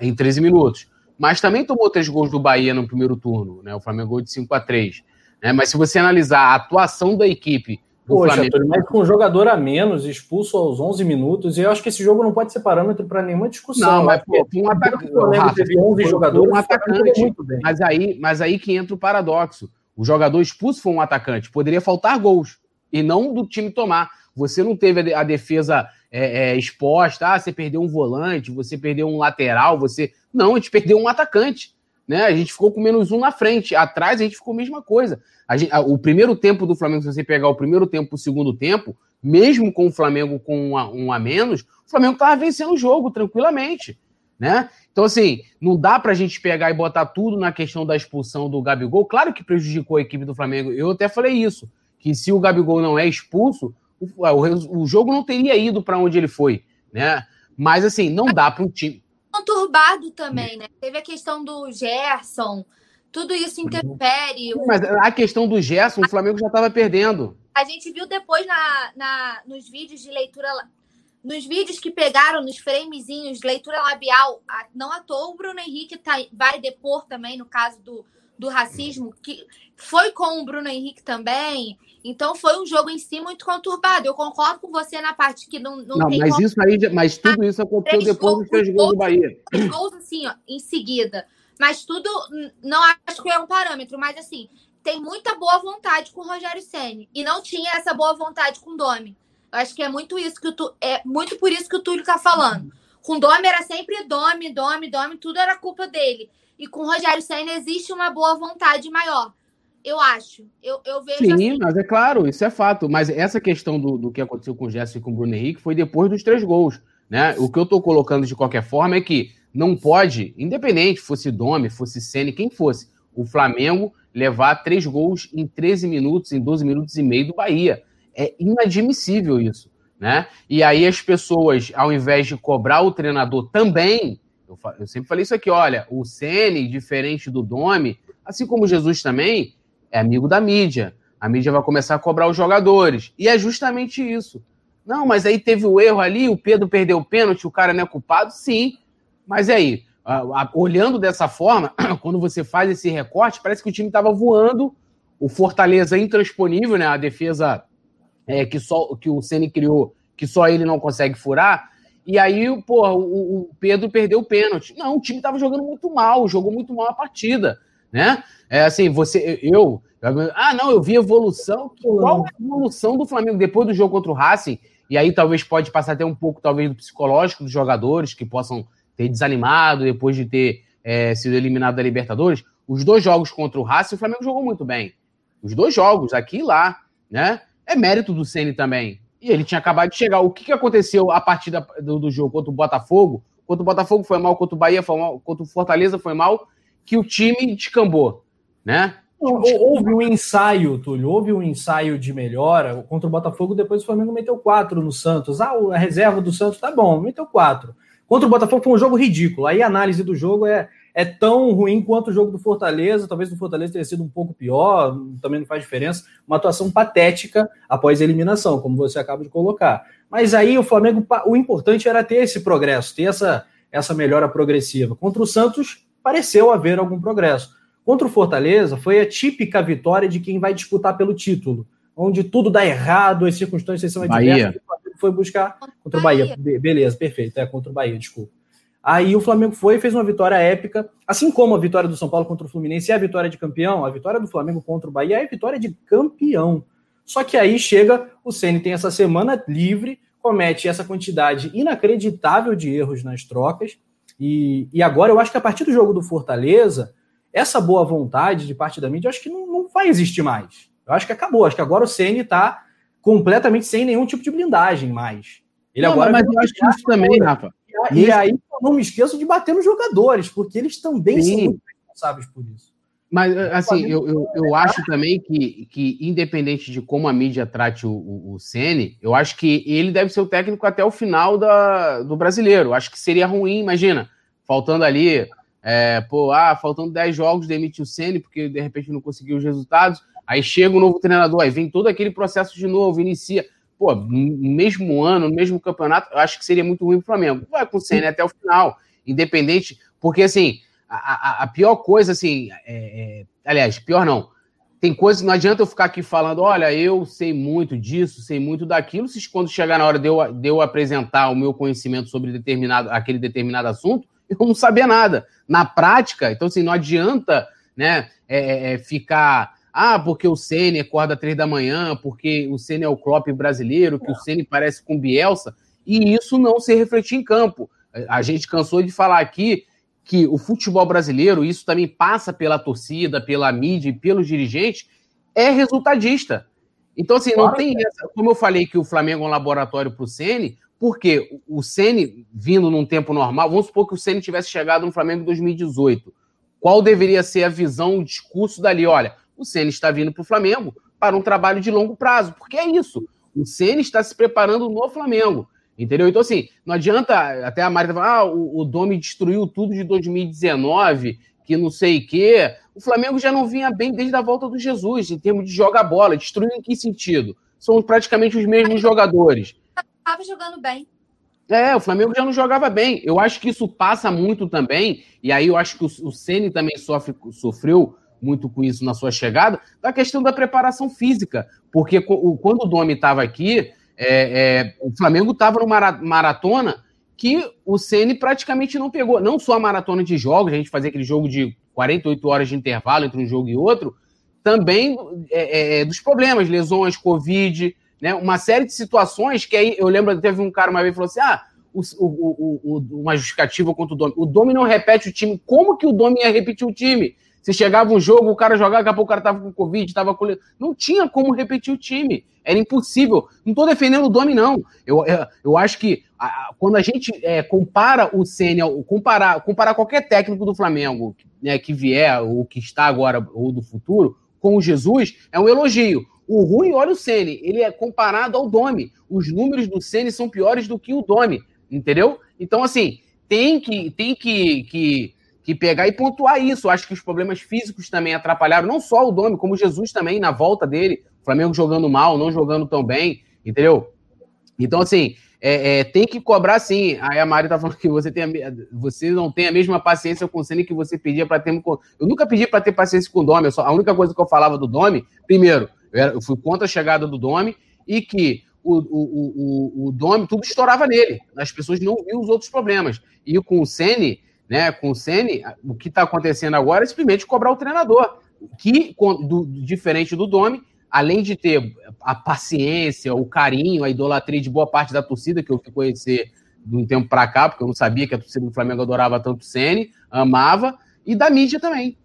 em 13 minutos. Mas também tomou três gols do Bahia no primeiro turno, né? O Flamengo de 5 a 3 né? Mas se você analisar a atuação da equipe Poxa, Antônio, mas com um jogador a menos, expulso aos 11 minutos, e eu acho que esse jogo não pode ser parâmetro para nenhuma discussão. Não, mas pô, um atacante. teve 11 jogadores, um atacante. Muito bem. Mas aí, mas aí que entra o paradoxo. O jogador expulso foi um atacante, poderia faltar gols e não do time tomar. Você não teve a defesa é, é, exposta, ah, você perdeu um volante, você perdeu um lateral, você. Não, a gente perdeu um atacante. Né? A gente ficou com menos um na frente. Atrás a gente ficou a mesma coisa. A gente, a, o primeiro tempo do Flamengo, se você pegar o primeiro tempo o segundo tempo, mesmo com o Flamengo com um a, um a menos, o Flamengo estava vencendo o jogo tranquilamente. Né? Então, assim, não dá para a gente pegar e botar tudo na questão da expulsão do Gabigol. Claro que prejudicou a equipe do Flamengo. Eu até falei isso, que se o Gabigol não é expulso, o, o, o jogo não teria ido para onde ele foi, né? Mas, assim, não dá para um time conturbado também, né? Teve a questão do Gerson, tudo isso interfere. Mas a questão do Gerson, o Flamengo já estava perdendo. A gente viu depois na, na, nos vídeos de leitura, nos vídeos que pegaram, nos framezinhos, leitura labial, não à toa o Bruno Henrique tá, vai depor também no caso do, do racismo, que foi com o Bruno Henrique também. Então foi um jogo em si muito conturbado. Eu concordo com você na parte que não, não, não tem. Mas como... isso aí, mas tudo isso aconteceu depois dos três gols do Bahia. Gols assim, ó, em seguida. Mas tudo não acho que é um parâmetro, mas assim, tem muita boa vontade com o Rogério Ceni e não tinha essa boa vontade com o Domi. Eu acho que é muito isso que o tu... é muito por isso que o Túlio tá falando. Com o Domi era sempre Domi, Domi, Domi, tudo era culpa dele. E com o Rogério Senna existe uma boa vontade maior. Eu acho. Eu, eu vejo. Sim, assim. mas é claro, isso é fato. Mas essa questão do, do que aconteceu com o Gerson e com o Bruno Henrique foi depois dos três gols. Né? O que eu estou colocando de qualquer forma é que não pode, independente, fosse Domi, fosse Senna, quem fosse, o Flamengo levar três gols em 13 minutos, em 12 minutos e meio do Bahia. É inadmissível isso. Né? E aí as pessoas, ao invés de cobrar o treinador também eu, eu sempre falei isso aqui, olha, o Ceni, diferente do Domi, assim como Jesus também, é amigo da mídia. A mídia vai começar a cobrar os jogadores. E é justamente isso. Não, mas aí teve o erro ali, o Pedro perdeu o pênalti, o cara não é culpado? Sim. Mas aí, olhando dessa forma, quando você faz esse recorte, parece que o time estava voando, o Fortaleza intransponível, né? A defesa é, que, só, que o Ceni criou, que só ele não consegue furar. E aí, porra, o, o Pedro perdeu o pênalti. Não, o time estava jogando muito mal, jogou muito mal a partida, né? É assim, você, eu, ah, não, eu vi evolução. Qual é a evolução do Flamengo depois do jogo contra o Racing? E aí talvez pode passar até um pouco, talvez, do psicológico dos jogadores que possam ter desanimado depois de ter é, sido eliminado da Libertadores. Os dois jogos contra o Racing, o Flamengo jogou muito bem. Os dois jogos, aqui e lá, né? É mérito do Ceni também. E ele tinha acabado de chegar. O que, que aconteceu a partir da, do, do, jogo contra o Botafogo? Contra o Botafogo foi mal, contra o Bahia foi mal, contra o Fortaleza foi mal, que o time descambou, né? Houve um ensaio, Túlio, houve um ensaio de melhora contra o Botafogo, depois o Flamengo meteu quatro no Santos. Ah, a reserva do Santos tá bom, meteu quatro. Contra o Botafogo foi um jogo ridículo. Aí a análise do jogo é, é tão ruim quanto o jogo do Fortaleza. Talvez o Fortaleza tenha sido um pouco pior, também não faz diferença. Uma atuação patética após a eliminação, como você acaba de colocar. Mas aí o Flamengo, o importante era ter esse progresso, ter essa, essa melhora progressiva. Contra o Santos, pareceu haver algum progresso. Contra o Fortaleza, foi a típica vitória de quem vai disputar pelo título, onde tudo dá errado, as circunstâncias são adversas. O foi buscar contra o Bahia. Beleza, perfeito, é contra o Bahia, desculpa. Aí o Flamengo foi e fez uma vitória épica, assim como a vitória do São Paulo contra o Fluminense é a vitória de campeão, a vitória do Flamengo contra o Bahia é a vitória de campeão. Só que aí chega, o Ceni tem essa semana livre, comete essa quantidade inacreditável de erros nas trocas, e, e agora eu acho que a partir do jogo do Fortaleza, essa boa vontade de parte da mídia, eu acho que não, não vai existir mais. Eu acho que acabou. Acho que agora o Ceni está completamente sem nenhum tipo de blindagem mais. Ele não, agora. Mas eu acho que isso também, Rafa. E, e aí eu não me esqueço de bater nos jogadores, porque eles também Sim. são muito responsáveis por isso. Mas, assim, eu, eu, eu acho também que, que, independente de como a mídia trate o, o, o Ceni, eu acho que ele deve ser o técnico até o final da, do brasileiro. Acho que seria ruim, imagina, faltando ali é, pô, ah, faltando 10 jogos, demite o Ceni porque de repente não conseguiu os resultados. Aí chega um novo treinador, aí vem todo aquele processo de novo, inicia. Pô, no mesmo ano, no mesmo campeonato, eu acho que seria muito ruim para o Flamengo. Vai com o Ceni até o final, independente, porque assim, a, a, a pior coisa, assim, é, é, aliás, pior não. Tem coisa, não adianta eu ficar aqui falando, olha, eu sei muito disso, sei muito daquilo, se quando chegar na hora de eu, de eu apresentar o meu conhecimento sobre determinado, aquele determinado assunto, eu não sabia nada. Na prática, então assim, não adianta né, é, é, é ficar. Ah, porque o Ceni acorda três da manhã, porque o Ceni é o Klopp brasileiro, que o Ceni parece com Bielsa, e isso não se refletir em campo. A gente cansou de falar aqui que o futebol brasileiro, isso também passa pela torcida, pela mídia e pelos dirigentes, é resultadista. Então, assim, não tem essa. Como eu falei que o Flamengo é um laboratório para o Ceni, porque o Ceni vindo num tempo normal, vamos supor que o Ceni tivesse chegado no Flamengo em 2018. Qual deveria ser a visão, o discurso dali? Olha, o Ceni está vindo para o Flamengo para um trabalho de longo prazo, porque é isso. O Ceni está se preparando no Flamengo. Entendeu? Então, assim, não adianta. Até a Marita falar, ah, o, o Domi destruiu tudo de 2019, que não sei o quê. O Flamengo já não vinha bem desde a volta do Jesus, em termos de jogar bola. Destruiu em que sentido? São praticamente os mesmos jogadores estava jogando bem. É, o Flamengo já não jogava bem. Eu acho que isso passa muito também, e aí eu acho que o, Ceni também sofre, sofreu muito com isso na sua chegada, da questão da preparação física. Porque quando o Domi estava aqui, é, é, o Flamengo estava numa maratona que o Ceni praticamente não pegou. Não só a maratona de jogos, a gente fazia aquele jogo de 48 horas de intervalo entre um jogo e outro, também é, é, é dos problemas, lesões, Covid, né? Uma série de situações que aí eu lembro, teve um cara uma vez que falou assim: ah, o, o, o, uma justificativa contra o Domi. O Domi não repete o time. Como que o Domi ia repetir o time? Se chegava um jogo, o cara jogava, daqui a pouco o cara tava com Covid, tava com. Não tinha como repetir o time. Era impossível. Não estou defendendo o Domi, não. Eu, eu, eu acho que a, quando a gente é, compara o Senna, comparar, comparar qualquer técnico do Flamengo né, que vier, ou que está agora, ou do futuro, com o Jesus, é um elogio. O ruim, olha o Ceni, ele é comparado ao Domi. Os números do Ceni são piores do que o Domi, entendeu? Então, assim, tem que, tem que, que, que pegar e pontuar isso. acho que os problemas físicos também atrapalharam, não só o Domi, como Jesus também, na volta dele. O Flamengo jogando mal, não jogando tão bem, entendeu? Então, assim, é, é, tem que cobrar sim. Aí a Mari tá falando que você, tem a, você não tem a mesma paciência com o Ceni que você pedia para ter. Eu nunca pedi para ter paciência com o Domi. Só, a única coisa que eu falava do Domi, primeiro, eu fui contra a chegada do Domi e que o, o, o, o Domi, tudo estourava nele. As pessoas não viam os outros problemas. E com o Sene, né, com o Sene, o que está acontecendo agora é simplesmente cobrar o treinador. Que, do, diferente do Domi, além de ter a paciência, o carinho, a idolatria de boa parte da torcida, que eu fui conhecer de um tempo para cá, porque eu não sabia que a torcida do Flamengo adorava tanto o Ceni, amava, e da mídia também.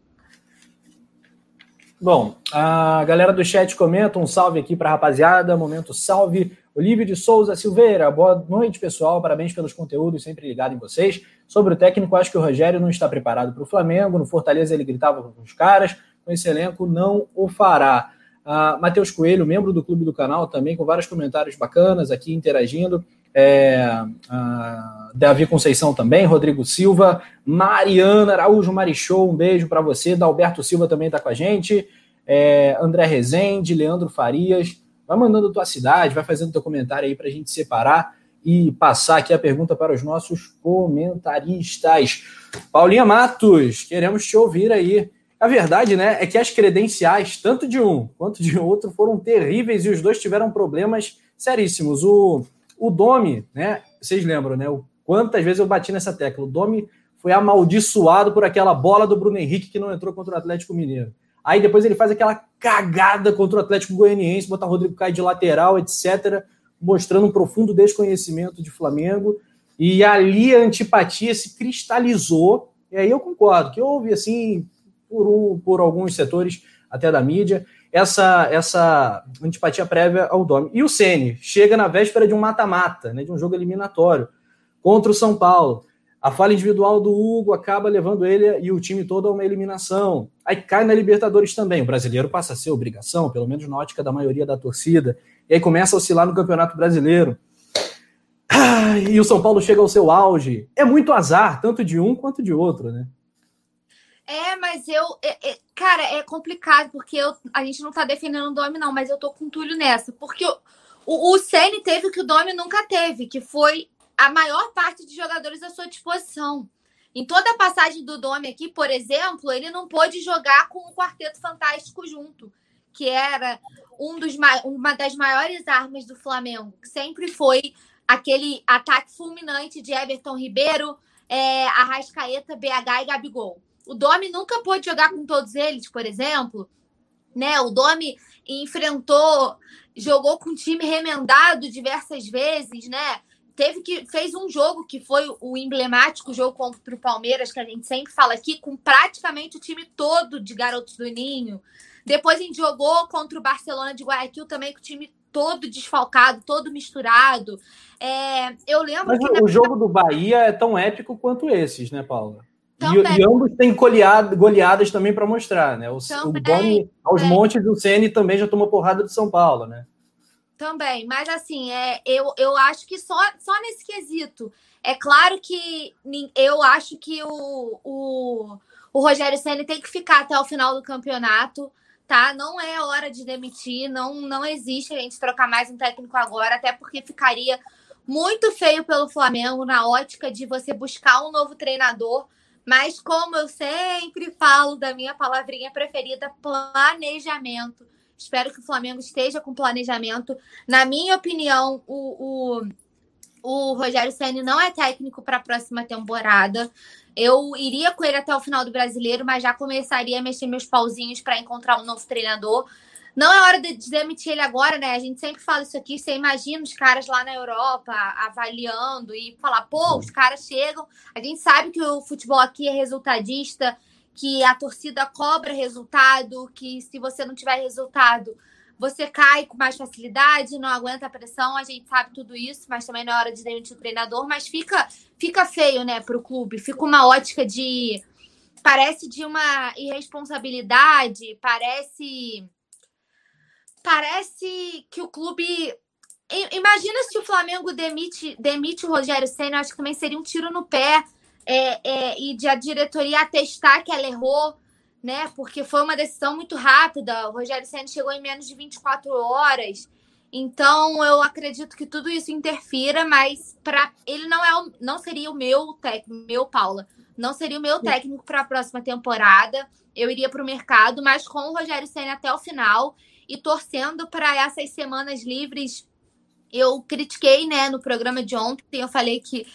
Bom, a galera do chat comenta um salve aqui para a rapaziada, momento salve. Olívio de Souza Silveira, boa noite, pessoal. Parabéns pelos conteúdos, sempre ligado em vocês. Sobre o técnico, acho que o Rogério não está preparado para o Flamengo. No Fortaleza ele gritava com os caras, com esse elenco não o fará. Uh, Matheus Coelho, membro do clube do canal, também com vários comentários bacanas aqui interagindo. É, uh, Davi Conceição também, Rodrigo Silva, Mariana Araújo Marichou, um beijo para você. Dalberto Silva também está com a gente. É, André Rezende, Leandro Farias. Vai mandando tua cidade, vai fazendo teu comentário aí para a gente separar e passar aqui a pergunta para os nossos comentaristas. Paulinha Matos, queremos te ouvir aí. A verdade, né, é que as credenciais, tanto de um quanto de outro, foram terríveis e os dois tiveram problemas seríssimos. O, o Domi, né, vocês lembram, né, o, quantas vezes eu bati nessa tecla. O Domi foi amaldiçoado por aquela bola do Bruno Henrique que não entrou contra o Atlético Mineiro. Aí depois ele faz aquela cagada contra o Atlético Goianiense, botar o Rodrigo Caio de lateral, etc., mostrando um profundo desconhecimento de Flamengo. E ali a antipatia se cristalizou. E aí eu concordo que houve, assim, por, um, por alguns setores até da mídia, essa, essa antipatia prévia ao Domi. E o Ceni chega na véspera de um mata-mata, né, de um jogo eliminatório contra o São Paulo. A falha individual do Hugo acaba levando ele e o time todo a uma eliminação. Aí cai na Libertadores também. O brasileiro passa a ser obrigação, pelo menos na ótica da maioria da torcida. E aí começa a oscilar no Campeonato Brasileiro. Ah, e o São Paulo chega ao seu auge. É muito azar, tanto de um quanto de outro, né? É, mas eu. É, é, cara, é complicado, porque eu, a gente não tá defendendo o Domi, não, mas eu tô com Túlio nessa. Porque o, o, o Ceni teve o que o Domi nunca teve, que foi a maior parte de jogadores à sua disposição. Em toda a passagem do Domi aqui, por exemplo, ele não pôde jogar com o Quarteto Fantástico junto, que era um dos, uma das maiores armas do Flamengo, que sempre foi aquele ataque fulminante de Everton Ribeiro, é, Arrascaeta, BH e Gabigol. O Domi nunca pôde jogar com todos eles, por exemplo. Né? O Domi enfrentou, jogou com o time remendado diversas vezes, né? teve que fez um jogo que foi o emblemático jogo contra o Palmeiras que a gente sempre fala aqui com praticamente o time todo de garotos do Ninho. Depois a gente jogou contra o Barcelona de Guayaquil também com o time todo desfalcado, todo misturado. É, eu lembro Mas que o na... jogo do Bahia é tão épico quanto esses, né, Paula? E, e, ambos têm goleado, goleadas também para mostrar, né? O, também, o aos é. montes, o Ceni também já tomou porrada do São Paulo, né? Também, mas assim, é, eu, eu acho que só, só nesse quesito. É claro que eu acho que o, o, o Rogério Senna tem que ficar até o final do campeonato, tá? Não é hora de demitir, não, não existe a gente trocar mais um técnico agora, até porque ficaria muito feio pelo Flamengo na ótica de você buscar um novo treinador. Mas como eu sempre falo da minha palavrinha preferida, planejamento Espero que o Flamengo esteja com planejamento. Na minha opinião, o, o, o Rogério Senna não é técnico para a próxima temporada. Eu iria com ele até o final do brasileiro, mas já começaria a mexer meus pauzinhos para encontrar um novo treinador. Não é hora de demitir ele agora, né? A gente sempre fala isso aqui. Você imagina os caras lá na Europa avaliando e falar, pô, os caras chegam. A gente sabe que o futebol aqui é resultadista que a torcida cobra resultado, que se você não tiver resultado, você cai com mais facilidade, não aguenta a pressão, a gente sabe tudo isso, mas também não é hora de demitir o treinador, mas fica, fica feio, né, para o clube, fica uma ótica de. Parece de uma irresponsabilidade, parece. Parece que o clube. Imagina se o Flamengo demite, demite o Rogério Senna, acho que também seria um tiro no pé é, é, e de a diretoria atestar que ela errou, né? Porque foi uma decisão muito rápida. O Rogério Senna chegou em menos de 24 horas. Então, eu acredito que tudo isso interfira, mas para ele não é o, não seria o meu técnico, meu Paula, não seria o meu técnico para a próxima temporada. Eu iria para o mercado, mas com o Rogério Senna até o final e torcendo para essas semanas livres. Eu critiquei, né, no programa de ontem, eu falei que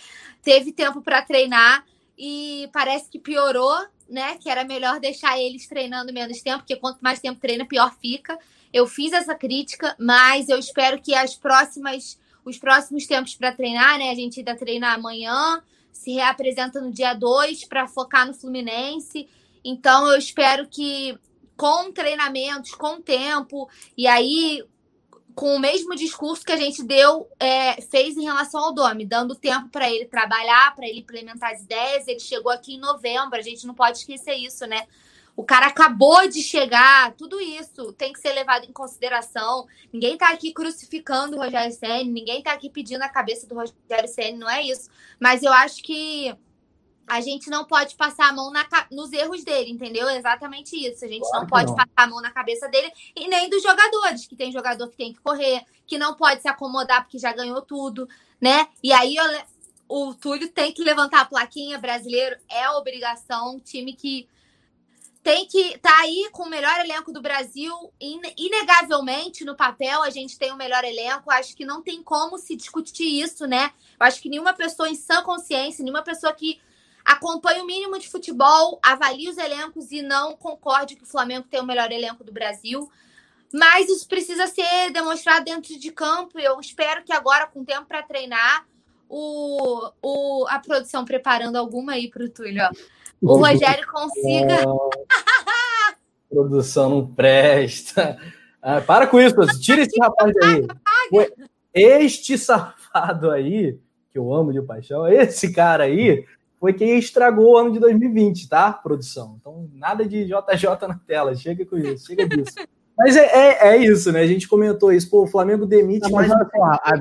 teve tempo para treinar e parece que piorou, né? Que era melhor deixar eles treinando menos tempo, porque quanto mais tempo treina, pior fica. Eu fiz essa crítica, mas eu espero que as próximas os próximos tempos para treinar, né? A gente ainda treina amanhã, se reapresenta no dia 2 para focar no Fluminense. Então eu espero que com treinamentos, com tempo, e aí com o mesmo discurso que a gente deu, é, fez em relação ao Domi, dando tempo para ele trabalhar, para ele implementar as ideias. Ele chegou aqui em novembro, a gente não pode esquecer isso, né? O cara acabou de chegar, tudo isso tem que ser levado em consideração. Ninguém tá aqui crucificando o Rogério Senna, ninguém tá aqui pedindo a cabeça do Rogério Senna, não é isso. Mas eu acho que a gente não pode passar a mão na, nos erros dele, entendeu? É exatamente isso. A gente claro não pode não. passar a mão na cabeça dele e nem dos jogadores, que tem jogador que tem que correr, que não pode se acomodar porque já ganhou tudo, né? E aí eu, o Túlio tem que levantar a plaquinha brasileiro, é obrigação, time que tem que estar tá aí com o melhor elenco do Brasil. Inegavelmente, no papel, a gente tem o melhor elenco. Acho que não tem como se discutir isso, né? Eu acho que nenhuma pessoa em sã consciência, nenhuma pessoa que acompanha o mínimo de futebol, avalie os elencos e não concorde que o Flamengo tem o melhor elenco do Brasil. Mas isso precisa ser demonstrado dentro de campo. Eu espero que agora, com tempo para treinar, o, o, a produção preparando alguma aí para o Túlio, ó o Rogério consiga. produção não presta. Ah, para com isso, tira esse rapaz aí. Este safado aí, que eu amo de paixão, esse cara aí foi quem estragou o ano de 2020, tá, produção? Então, nada de JJ na tela, chega com isso, chega disso. Mas é, é, é, isso, né? A gente comentou isso. Pô, o Flamengo demite mais.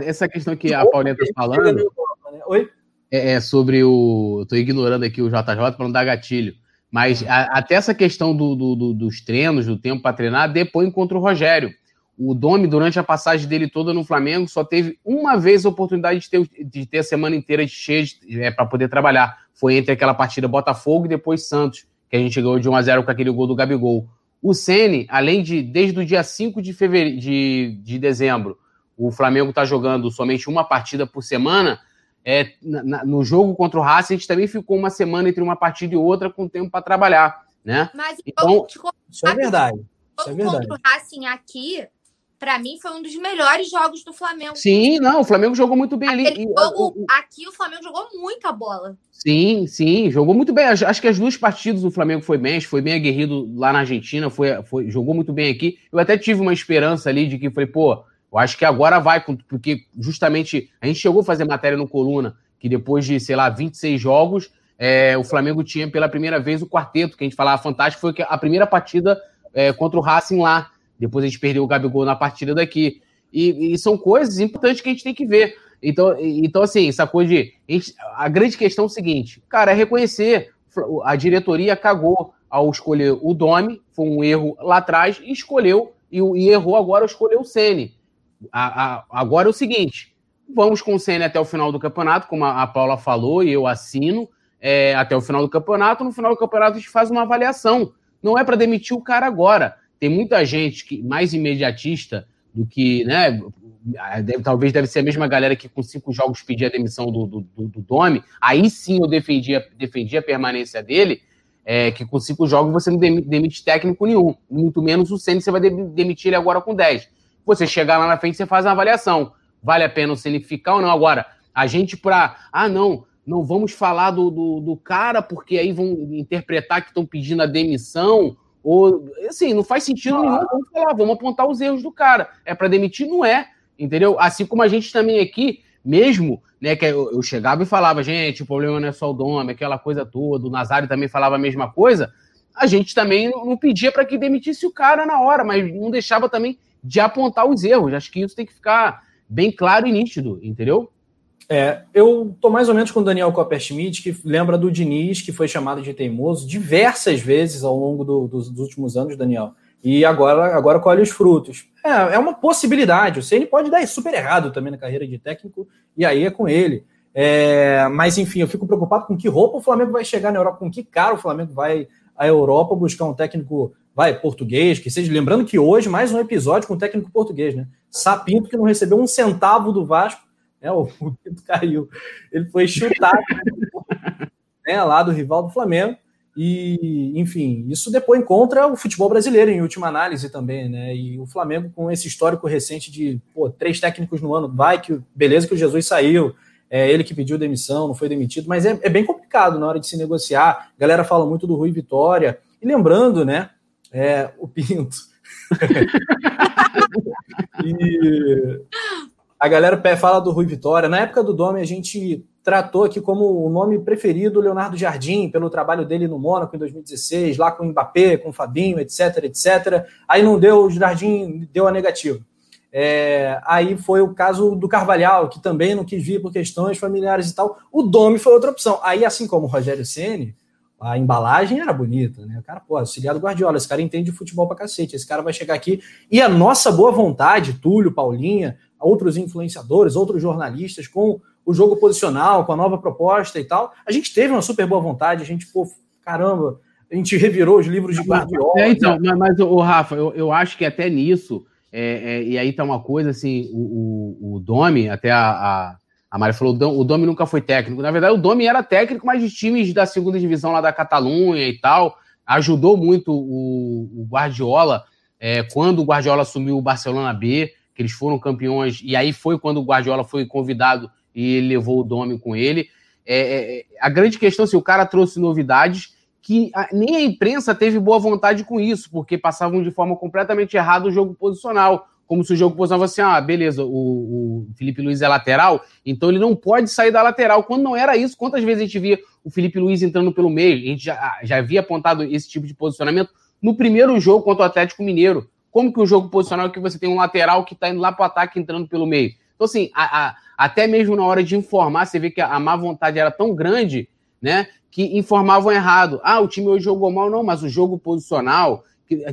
essa questão que a Paulinha tá falando. Né? Oi? é, é, sobre o. Estou ignorando aqui o JJ para não dar gatilho. Mas a, até essa questão do, do, do, dos treinos, do tempo para treinar, depõe contra o Rogério. O Domi, durante a passagem dele toda no Flamengo, só teve uma vez a oportunidade de ter, de ter a semana inteira cheia é, para poder trabalhar. Foi entre aquela partida Botafogo e depois Santos, que a gente ganhou de 1 a 0 com aquele gol do Gabigol. O Ceni, além de, desde o dia 5 de, fevereiro, de, de dezembro, o Flamengo está jogando somente uma partida por semana, é, na, no jogo contra o Racing, a gente também ficou uma semana entre uma partida e outra com tempo para trabalhar, né? Mas então, isso é verdade. Isso é verdade. contra o Racing aqui, para mim, foi um dos melhores jogos do Flamengo. Sim, não, o Flamengo jogou muito bem ali. Jogo, e, aqui o Flamengo jogou muita bola. Sim, sim, jogou muito bem. Acho que as duas partidas do Flamengo foi bem, foi bem aguerrido lá na Argentina, foi, foi, jogou muito bem aqui. Eu até tive uma esperança ali de que foi, pô, eu acho que agora vai, porque justamente a gente chegou a fazer matéria no Coluna, que depois de, sei lá, 26 jogos, é, o Flamengo tinha pela primeira vez o quarteto, que a gente falava fantástico, foi a primeira partida é, contra o Racing lá. Depois a gente perdeu o Gabigol na partida daqui. E, e, são coisas importantes que a gente tem que ver. Então, então assim, coisa de. A, grande questão é o seguinte, cara, é reconhecer. A diretoria cagou ao escolher o Domi, foi um erro lá atrás, e escolheu, e, e errou agora ao escolher o Sene. A, a, agora é o seguinte: vamos com o CN até o final do campeonato, como a, a Paula falou, e eu assino, é, até o final do campeonato. No final do campeonato, a gente faz uma avaliação. Não é para demitir o cara agora. Tem muita gente que mais imediatista do que, né? Deve, talvez deve ser a mesma galera que com cinco jogos pedia a demissão do, do, do, do Domi. Aí sim eu defendia, defendia a permanência dele. É, que com cinco jogos você não demite técnico nenhum. Muito menos o Senna, você vai demitir ele agora com 10. Você chegar lá na frente, você faz uma avaliação. Vale a pena você ficar ou não? Agora, a gente para. Ah, não, não vamos falar do, do, do, cara, porque aí vão interpretar que estão pedindo a demissão. Ou assim, não faz sentido ah. nenhum. Vamos falar, vamos apontar os erros do cara. É para demitir, não é. Entendeu? Assim como a gente também aqui, mesmo, né, que eu, eu chegava e falava, gente, o problema não é só o Dome, aquela coisa toda, o Nazário também falava a mesma coisa, a gente também não pedia para que demitisse o cara na hora, mas não deixava também de apontar os erros. Acho que isso tem que ficar bem claro e nítido, entendeu? É, eu tô mais ou menos com o Daniel Copperschmidt, que lembra do Diniz, que foi chamado de teimoso diversas vezes ao longo do, dos, dos, últimos anos, Daniel. E agora, agora colhe os frutos. É, é uma possibilidade. O Ceni pode dar super errado também na carreira de técnico, e aí é com ele. É, mas enfim, eu fico preocupado com que roupa o Flamengo vai chegar na Europa, com que cara o Flamengo vai à Europa buscar um técnico vai, português, que seja. Lembrando que hoje, mais um episódio com técnico português, né? Sapinto, que não recebeu um centavo do Vasco, né? O, Pinto caiu. Ele foi chutado né, lá do rival do Flamengo. E, enfim, isso depois encontra o futebol brasileiro em última análise também, né? E o Flamengo com esse histórico recente de pô, três técnicos no ano, vai que beleza que o Jesus saiu, é ele que pediu demissão, não foi demitido, mas é, é bem complicado na hora de se negociar. A galera fala muito do Rui Vitória. E lembrando, né, é, o Pinto. e a galera fala do Rui Vitória. Na época do Dome, a gente tratou aqui como o nome preferido Leonardo Jardim, pelo trabalho dele no Mônaco em 2016, lá com o Mbappé, com o Fabinho, etc, etc. Aí não deu, o Jardim deu a negativa. É, aí foi o caso do Carvalhal, que também não quis vir por questões familiares e tal. O Domi foi outra opção. Aí, assim como o Rogério Ceni, a embalagem era bonita, né? O cara, pô, auxiliar do Guardiola, esse cara entende de futebol pra cacete. Esse cara vai chegar aqui e a nossa boa vontade, Túlio, Paulinha, outros influenciadores, outros jornalistas, com o jogo posicional, com a nova proposta e tal, a gente teve uma super boa vontade, a gente, pô, caramba, a gente revirou os livros de Guardiola. É, então, mas, mas o Rafa, eu, eu acho que até nisso é, é, e aí tá uma coisa assim, o, o, o Domi, até a, a, a Mari falou, o Domi nunca foi técnico. Na verdade, o Domi era técnico, mas de times da segunda divisão lá da Catalunha e tal. Ajudou muito o, o Guardiola é, quando o Guardiola assumiu o Barcelona B, que eles foram campeões, e aí foi quando o Guardiola foi convidado e ele levou o Domi com ele. É, é, a grande questão, se assim, o cara trouxe novidades, que a, nem a imprensa teve boa vontade com isso, porque passavam de forma completamente errada o jogo posicional. Como se o jogo posicional fosse assim: ah, beleza, o, o, Felipe Luiz é lateral, então ele não pode sair da lateral. Quando não era isso, quantas vezes a gente via o Felipe Luiz entrando pelo meio? A gente já, já havia apontado esse tipo de posicionamento no primeiro jogo contra o Atlético Mineiro. Como que o jogo posicional é que você tem um lateral que está indo lá para o ataque entrando pelo meio? Então, assim, a, a, até mesmo na hora de informar, você vê que a, a má vontade era tão grande, né? que informavam errado. Ah, o time hoje jogou mal, não, mas o jogo posicional,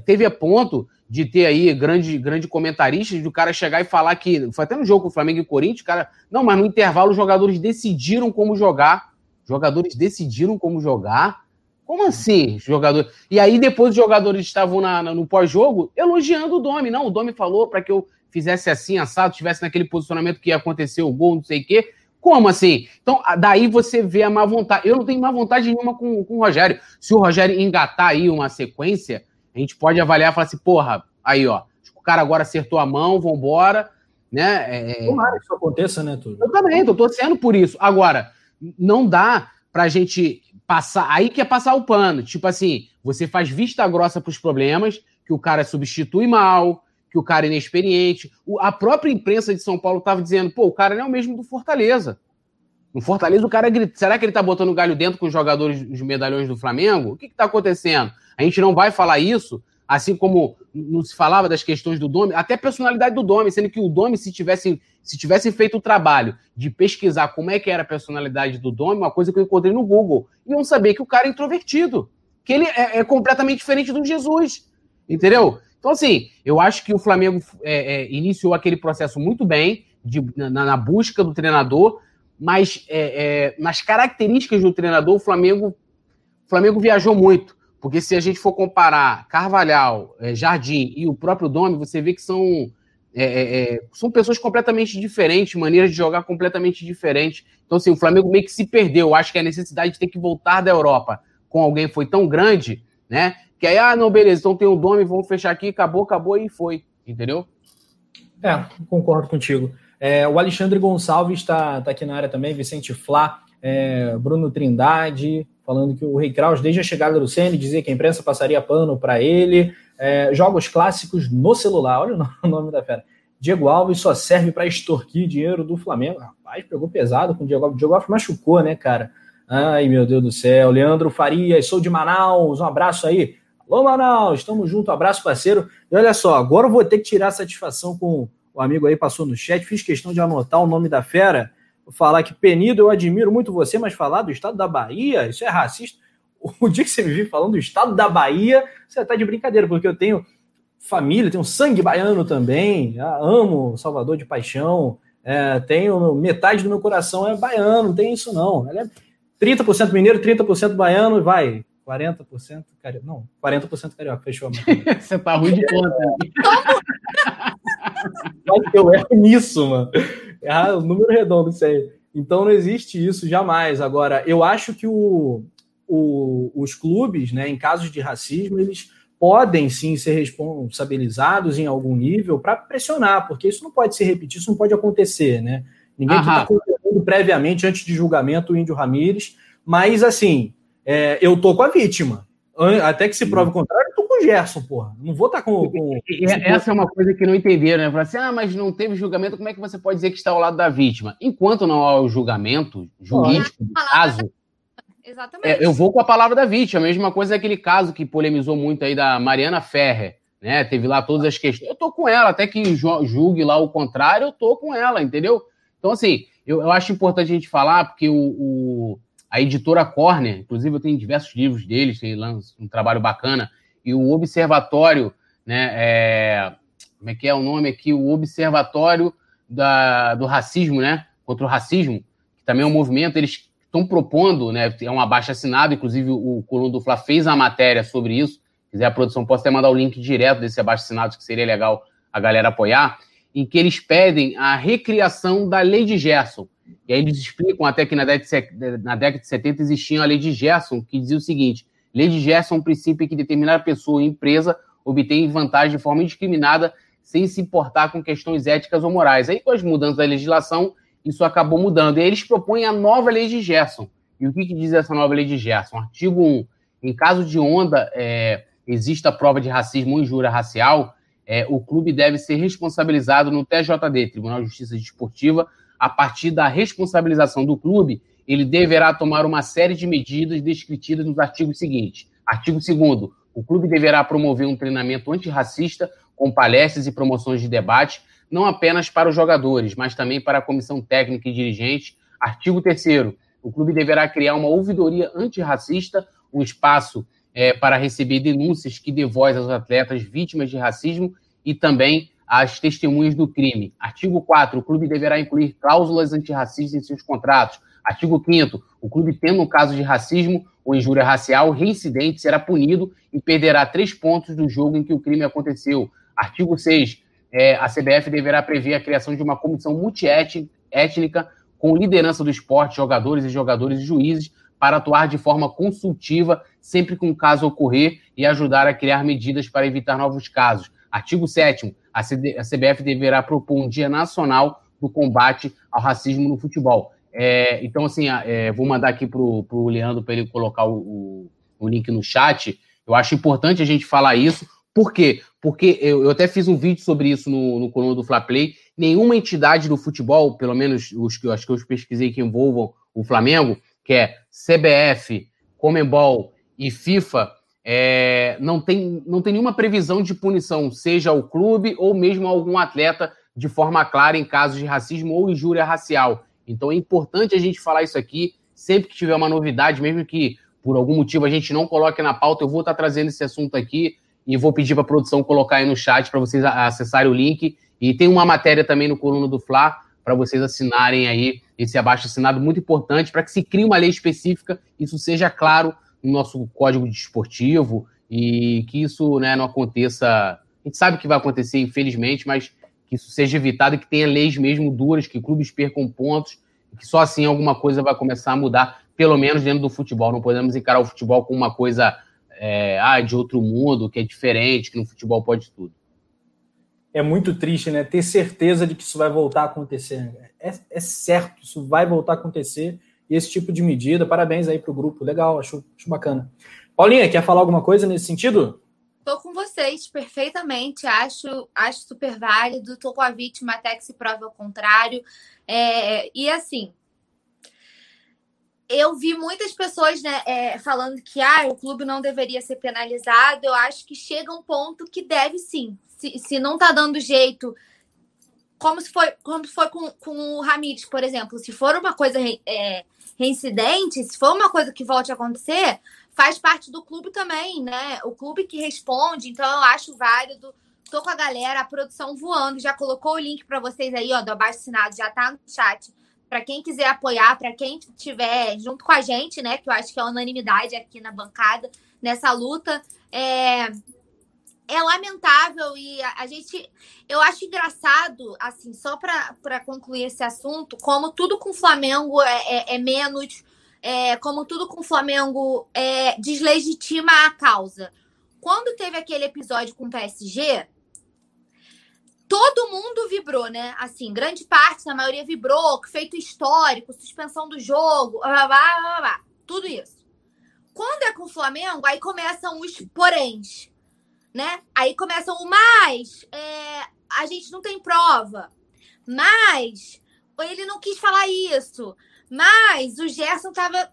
teve a ponto de ter aí grande, grande comentarista, de o cara chegar e falar que. Foi até no jogo com o Flamengo e Corinthians, cara. Não, mas no intervalo os jogadores decidiram como jogar. Jogadores decidiram como jogar. Como assim, jogador? E aí depois os jogadores estavam na, na, no pós-jogo elogiando o Domi. Não, o Domi falou para que eu fizesse assim, assado, tivesse naquele posicionamento que ia acontecer o gol, não sei o quê. Como assim? Então, daí você vê a má vontade. Eu não tenho má vontade nenhuma com, com o Rogério. Se o Rogério engatar aí uma sequência, a gente pode avaliar e falar assim, porra, aí, ó, o cara agora acertou a mão, vambora, né? É... é Tomara que isso aconteça, né, Túlio? Eu também, tô torcendo por isso. Agora, não dá pra gente passar, aí que é passar o pano. Tipo assim, você faz vista grossa pros problemas, que o cara substitui mal, que o cara é inexperiente. O, a própria imprensa de São Paulo estava dizendo, pô, o cara não é o mesmo do Fortaleza. No Fortaleza, o cara grita. Será que ele tá botando o galho dentro com os jogadores, os medalhões do Flamengo? O que, que tá acontecendo? A gente não vai falar isso, assim como não se falava das questões do Dome, até a personalidade do Dome, sendo que o Dome, se tivesse, se tivesse feito o trabalho de pesquisar como é que era a personalidade do Dome, uma coisa que eu encontrei no Google, iam saber que o cara é introvertido, que ele é, é completamente diferente do Jesus, entendeu? Então, assim, eu acho que o Flamengo é, é, iniciou aquele processo muito bem de, na, na busca do treinador, mas é, é, nas características do treinador, o Flamengo, o Flamengo viajou muito. Porque se a gente for comparar Carvalhal, é, Jardim e o próprio Domi, você vê que são, é, são pessoas completamente diferentes, maneiras de jogar completamente diferentes. Então, assim, o Flamengo meio que se perdeu. Eu acho que a necessidade de ter que voltar da Europa com alguém foi tão grande, né? Que aí, ah, não, beleza, então tem o Dome, vamos fechar aqui, acabou, acabou e foi. Entendeu? É, concordo contigo. É, o Alexandre Gonçalves está tá aqui na área também, Vicente Flá, é, Bruno Trindade, falando que o Rei Kraus, desde a chegada do Ceni, dizia que a imprensa passaria pano para ele. É, jogos clássicos no celular, olha o nome da fera. Diego Alves só serve para extorquir dinheiro do Flamengo. Rapaz, pegou pesado com o Diego Alves. Diego Alves machucou, né, cara? Ai, meu Deus do céu. Leandro Farias, sou de Manaus. Um abraço aí. Alô, Manaus, estamos juntos, abraço, parceiro. E olha só, agora eu vou ter que tirar satisfação com o amigo aí, passou no chat, fiz questão de anotar o nome da fera, falar que Penido, eu admiro muito você, mas falar do estado da Bahia, isso é racista. O dia que você me viu falando do estado da Bahia, você tá de brincadeira, porque eu tenho família, tenho sangue baiano também, amo Salvador de paixão, é, tenho metade do meu coração é baiano, não tem isso não. Ela é 30% mineiro, 30% baiano, vai, 40% carioca. Não, 40% carioca, fechou. Você tá ruim de conta. Mas eu erro nisso, mano. Ah, o número redondo isso aí. Então não existe isso jamais. Agora, eu acho que o, o, os clubes, né, em casos de racismo, eles podem sim ser responsabilizados em algum nível para pressionar, porque isso não pode se repetir, isso não pode acontecer, né? Ninguém está condenando previamente, antes de julgamento, o Índio Ramírez, mas assim, é, eu tô com a vítima. Até que se prove o contrário, eu tô com o Gerson, porra. Não vou estar tá com, com, Essa é uma coisa que não entenderam, né? Falar assim, ah, mas não teve julgamento, como é que você pode dizer que está ao lado da vítima? Enquanto não há o julgamento jurídico do caso, Exatamente. É, eu vou com a palavra da vítima. A mesma coisa é aquele caso que polemizou muito aí da Mariana Ferrer, né? Teve lá todas as questões. Eu tô com ela, até que julgue lá o contrário, eu tô com ela, entendeu? Então, assim, eu, eu acho importante a gente falar, porque o, o a editora Corner, inclusive eu tenho diversos livros deles, tem um trabalho bacana, e o Observatório, né? É, como é que é o nome aqui? O Observatório da, do Racismo, né? Contra o Racismo, que também é um movimento, eles estão propondo, né? É um abaixo assinado, inclusive o Coluna do Fla fez a matéria sobre isso. Se quiser a produção, posso até mandar o link direto desse abaixo assinado, que seria legal a galera apoiar, em que eles pedem a recriação da lei de Gerson. E aí eles explicam até que na década de, na década de 70 existia a lei de Gerson, que dizia o seguinte: lei de Gerson é um princípio que determinada pessoa ou empresa obtém vantagem de forma indiscriminada sem se importar com questões éticas ou morais. Aí, com as mudanças da legislação, isso acabou mudando. E aí eles propõem a nova lei de Gerson. E o que, que diz essa nova lei de Gerson? Artigo 1. Em caso de onda é, exista prova de racismo ou injúria racial, é, o clube deve ser responsabilizado no TJD, Tribunal de Justiça Desportiva. A partir da responsabilização do clube, ele deverá tomar uma série de medidas descritas nos artigos seguintes. Artigo 2 o clube deverá promover um treinamento antirracista com palestras e promoções de debate não apenas para os jogadores, mas também para a comissão técnica e dirigente. Artigo 3 o clube deverá criar uma ouvidoria antirracista, um espaço é, para receber denúncias que dê voz aos atletas vítimas de racismo e também às testemunhas do crime. Artigo 4 o clube deverá incluir cláusulas antirracistas em seus contratos. Artigo 5 o clube tendo um caso de racismo ou injúria racial reincidente será punido e perderá três pontos do jogo em que o crime aconteceu. Artigo 6 é, a CBF deverá prever a criação de uma comissão multiétnica com liderança do esporte, jogadores e jogadores e juízes, para atuar de forma consultiva sempre que um caso ocorrer e ajudar a criar medidas para evitar novos casos. Artigo 7 a, a CBF deverá propor um dia nacional do combate ao racismo no futebol. É, então, assim, é, vou mandar aqui para o Leandro para ele colocar o, o, o link no chat. Eu acho importante a gente falar isso, por quê? Porque eu, eu até fiz um vídeo sobre isso no, no coluna do Fla Play. Nenhuma entidade do futebol, pelo menos os que, acho que eu pesquisei que envolvam o Flamengo, que é CBF, Comembol e FIFA, é, não, tem, não tem nenhuma previsão de punição, seja ao clube ou mesmo a algum atleta, de forma clara em casos de racismo ou injúria racial. Então é importante a gente falar isso aqui, sempre que tiver uma novidade, mesmo que por algum motivo a gente não coloque na pauta, eu vou estar trazendo esse assunto aqui e vou pedir para a produção colocar aí no chat para vocês acessarem o link. E tem uma matéria também no coluna do Fla para vocês assinarem aí esse abaixo assinado muito importante para que se crie uma lei específica, isso seja claro no nosso código desportivo e que isso né, não aconteça. A gente sabe que vai acontecer, infelizmente, mas que isso seja evitado que tenha leis mesmo duras, que clubes percam pontos, que só assim alguma coisa vai começar a mudar, pelo menos dentro do futebol. Não podemos encarar o futebol como uma coisa é, ah, de outro mundo, que é diferente, que no futebol pode tudo. É muito triste, né? Ter certeza de que isso vai voltar a acontecer. É, é certo, isso vai voltar a acontecer. E esse tipo de medida, parabéns aí para o grupo. Legal, acho, acho bacana. Paulinha, quer falar alguma coisa nesse sentido? Tô com vocês perfeitamente, acho, acho super válido. Tô com a vítima até que se prove ao contrário. É, e assim, eu vi muitas pessoas né, é, falando que ah, o clube não deveria ser penalizado. Eu acho que chega um ponto que deve sim. Se, se não tá dando jeito, como se foi, como foi com, com o Ramires, por exemplo, se for uma coisa é, reincidente, se for uma coisa que volte a acontecer, faz parte do clube também, né? O clube que responde, então eu acho válido. Tô com a galera, a produção voando, já colocou o link para vocês aí, ó, do abaixo assinado, já tá no chat para quem quiser apoiar, para quem estiver junto com a gente, né? Que eu acho que é unanimidade aqui na bancada nessa luta. É, é lamentável e a, a, gente. Eu acho engraçado, assim, só para concluir esse assunto, como tudo com o Flamengo é, é, é menos. É, como tudo com o Flamengo, é, deslegitima a causa. Quando teve aquele episódio com o PSG, todo mundo vibrou, né? Assim, grande parte, a maioria vibrou, feito histórico, suspensão do jogo, blá, blá, blá, blá, tudo isso. Quando é com o Flamengo, aí começam os poréns, né? Aí começam o mais, é, a gente não tem prova, mas ele não quis falar isso, mas o Gerson tava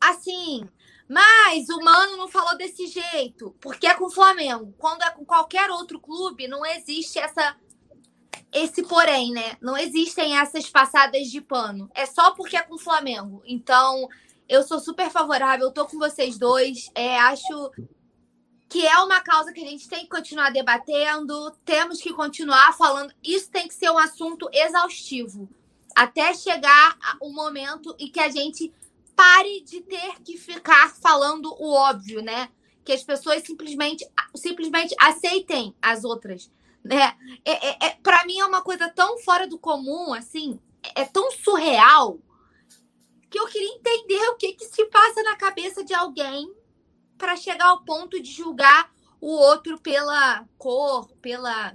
assim, mas o Mano não falou desse jeito, porque é com o Flamengo. Quando é com qualquer outro clube, não existe essa esse porém, né? Não existem essas passadas de pano. É só porque é com o Flamengo. Então, eu sou super favorável, tô com vocês dois. É, acho que é uma causa que a gente tem que continuar debatendo, temos que continuar falando. Isso tem que ser um assunto exaustivo até chegar o momento em que a gente pare de ter que ficar falando o óbvio, né? Que as pessoas simplesmente, simplesmente aceitem as outras, né? É, é, é para mim é uma coisa tão fora do comum, assim, é tão surreal que eu queria entender o que, que se passa na cabeça de alguém para chegar ao ponto de julgar o outro pela cor, pela.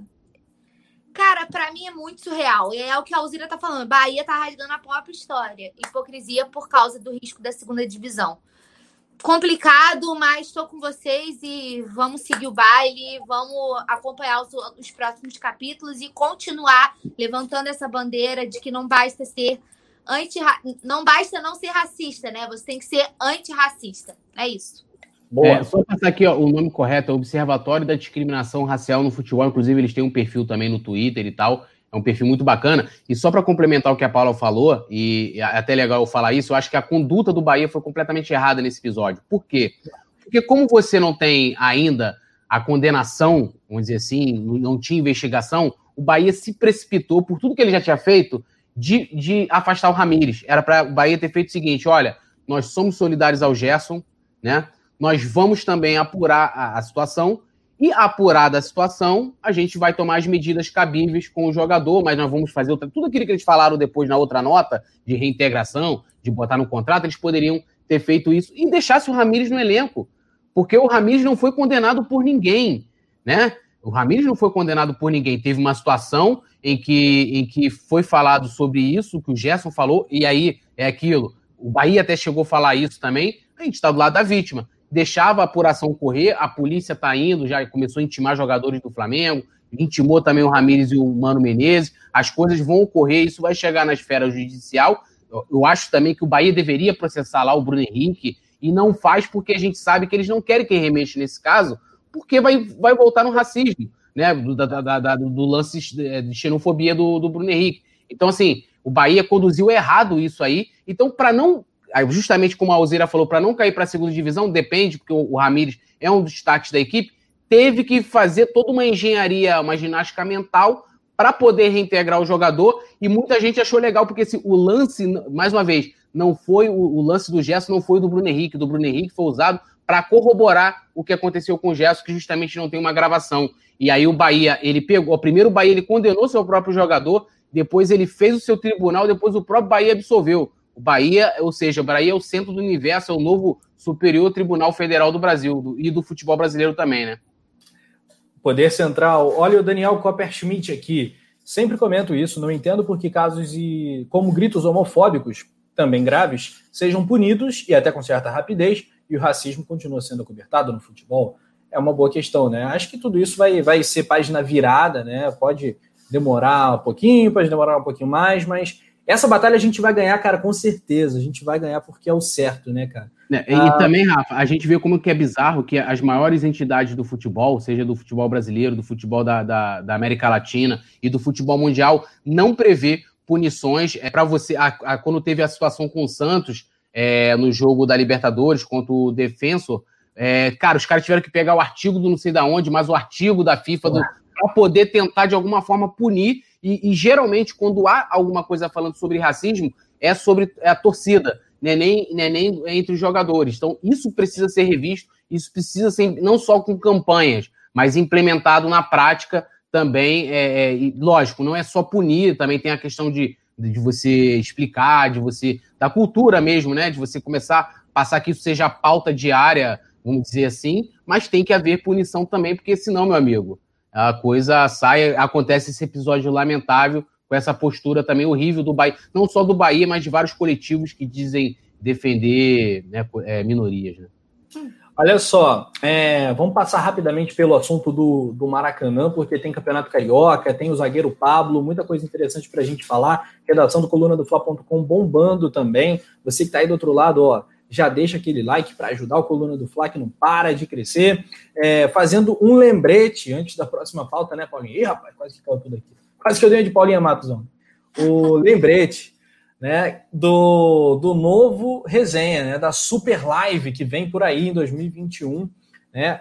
Cara, para mim é muito surreal. E é o que a Alzira tá falando. Bahia tá rasgando a própria história. Hipocrisia por causa do risco da segunda divisão. Complicado, mas estou com vocês e vamos seguir o baile, vamos acompanhar os, os próximos capítulos e continuar levantando essa bandeira de que não basta ser anti não basta não ser racista, né? Você tem que ser antirracista. É isso. É, só passar aqui ó, o nome correto, é Observatório da Discriminação Racial no Futebol. Inclusive, eles têm um perfil também no Twitter e tal. É um perfil muito bacana. E só para complementar o que a Paula falou, e é até legal eu falar isso, eu acho que a conduta do Bahia foi completamente errada nesse episódio. Por quê? Porque como você não tem ainda a condenação, vamos dizer assim, não tinha investigação, o Bahia se precipitou por tudo que ele já tinha feito de, de afastar o Ramires. Era para o Bahia ter feito o seguinte: olha, nós somos solidários ao Gerson, né? Nós vamos também apurar a, a situação e apurada a situação, a gente vai tomar as medidas cabíveis com o jogador, mas nós vamos fazer outra, tudo aquilo que eles falaram depois na outra nota de reintegração, de botar no contrato, eles poderiam ter feito isso e deixasse o Ramires no elenco, porque o Ramires não foi condenado por ninguém, né? O Ramires não foi condenado por ninguém. Teve uma situação em que, em que foi falado sobre isso, que o Gerson falou, e aí é aquilo. O Bahia até chegou a falar isso também. A gente está do lado da vítima deixava a apuração correr, a polícia tá indo, já começou a intimar jogadores do Flamengo, intimou também o Ramires e o Mano Menezes, as coisas vão ocorrer, isso vai chegar na esfera judicial. Eu acho também que o Bahia deveria processar lá o Bruno Henrique e não faz porque a gente sabe que eles não querem que remexa nesse caso, porque vai, vai voltar no racismo, né? Do, da, da, do lance de xenofobia do, do Bruno Henrique. Então, assim, o Bahia conduziu errado isso aí. Então, para não justamente como a Alzeira falou, para não cair para a segunda divisão, depende, porque o, Ramires é um dos destaques da equipe, teve que fazer toda uma engenharia, uma ginástica mental para poder reintegrar o jogador, e muita gente achou legal, porque se o lance, mais uma vez, não foi o, o lance do Gerson, não foi do Bruno Henrique, do Bruno Henrique foi usado para corroborar o que aconteceu com o Gerson, que justamente não tem uma gravação. E aí o Bahia, ele pegou, primeiro o Bahia ele condenou seu próprio jogador, depois ele fez o seu tribunal, depois o próprio Bahia absolveu. O Bahia, ou seja, o Bahia é o centro do universo, é o novo Superior Tribunal Federal do Brasil do, e do futebol brasileiro também, né? Poder Central. Olha o Daniel Copperschmidt aqui. Sempre comento isso, não entendo por que casos e como gritos homofóbicos, também graves, sejam punidos e até com certa rapidez, e o racismo continua sendo cobertado no futebol. É uma boa questão, né? Acho que tudo isso vai, vai ser página virada, né? Pode demorar um pouquinho, pode demorar um pouquinho mais, mas essa batalha a gente vai ganhar, cara, com certeza. A gente vai ganhar porque é o certo, né, cara? É, e ah, também, Rafa, a gente vê como que é bizarro que as maiores entidades do futebol, seja do futebol brasileiro, do futebol da, da, da América Latina e do futebol mundial, não prevê punições. É para você. A, a, quando teve a situação com o Santos é, no jogo da Libertadores contra o Defensor, é, cara, os caras tiveram que pegar o artigo do não sei da onde, mas o artigo da FIFA para poder tentar de alguma forma punir e, e, geralmente, quando há alguma coisa falando sobre racismo, é sobre a torcida, né? nem, nem entre os jogadores. Então, isso precisa ser revisto, isso precisa ser não só com campanhas, mas implementado na prática também. É, é, lógico, não é só punir, também tem a questão de, de você explicar, de você. da cultura mesmo, né? De você começar a passar que isso seja a pauta diária, vamos dizer assim, mas tem que haver punição também, porque senão, meu amigo, a coisa sai, acontece esse episódio lamentável com essa postura também horrível do Bahia, não só do Bahia, mas de vários coletivos que dizem defender né, é, minorias. Né? Olha só, é, vamos passar rapidamente pelo assunto do, do Maracanã, porque tem Campeonato Carioca, tem o zagueiro Pablo, muita coisa interessante para a gente falar. Redação do coluna do Fla.com bombando também. Você que está aí do outro lado, ó, já deixa aquele like para ajudar o Coluna do Fla, que não para de crescer. É, fazendo um lembrete antes da próxima pauta, né, Paulinho? Ih, rapaz, quase que caiu tudo aqui. Quase que eu dei de Paulinha Matos, ó. O lembrete né, do, do novo resenha, né, da Super Live que vem por aí em 2021, né,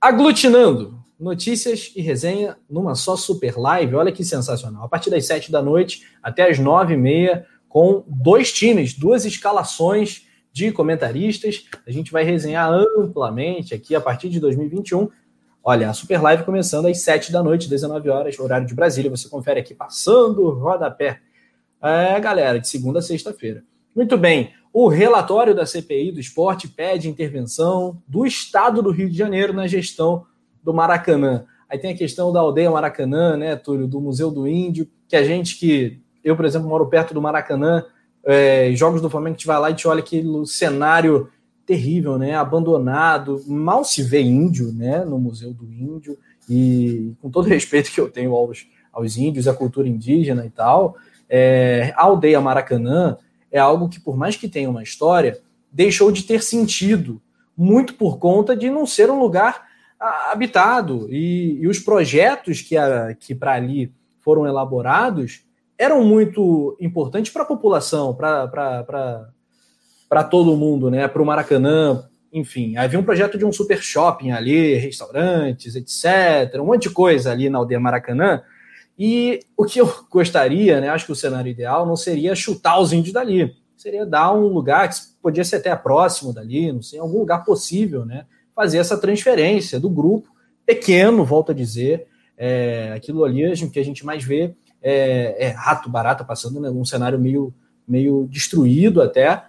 aglutinando notícias e resenha numa só Super Live. Olha que sensacional. A partir das sete da noite até as nove e meia, com dois times, duas escalações de comentaristas. A gente vai resenhar amplamente aqui a partir de 2021. Olha, a Super Live começando às 7 da noite, 19 horas, horário de Brasília. Você confere aqui passando o rodapé é, galera, de segunda a sexta-feira. Muito bem. O relatório da CPI do esporte pede intervenção do Estado do Rio de Janeiro na gestão do Maracanã. Aí tem a questão da aldeia Maracanã, né, Túlio, do Museu do Índio, que a gente que, eu, por exemplo, moro perto do Maracanã, é, jogos do Flamengo, a gente vai lá e te olha aquele cenário terrível, né, abandonado, mal se vê índio, né, no Museu do Índio, e com todo respeito que eu tenho aos, aos índios, à cultura indígena e tal, é, a aldeia Maracanã é algo que, por mais que tenha uma história, deixou de ter sentido, muito por conta de não ser um lugar habitado. E, e os projetos que, que para ali foram elaborados eram muito importantes para a população, para todo mundo, né? para o Maracanã. Enfim, havia um projeto de um super shopping ali, restaurantes, etc. Um monte de coisa ali na aldeia Maracanã e o que eu gostaria, né, acho que o cenário ideal não seria chutar os índios dali, seria dar um lugar que podia ser até próximo dali, não sei, algum lugar possível, né, fazer essa transferência do grupo pequeno, volto a dizer, é, aquilo ali que a gente mais vê é, é rato barata passando, né, um cenário meio, meio destruído até,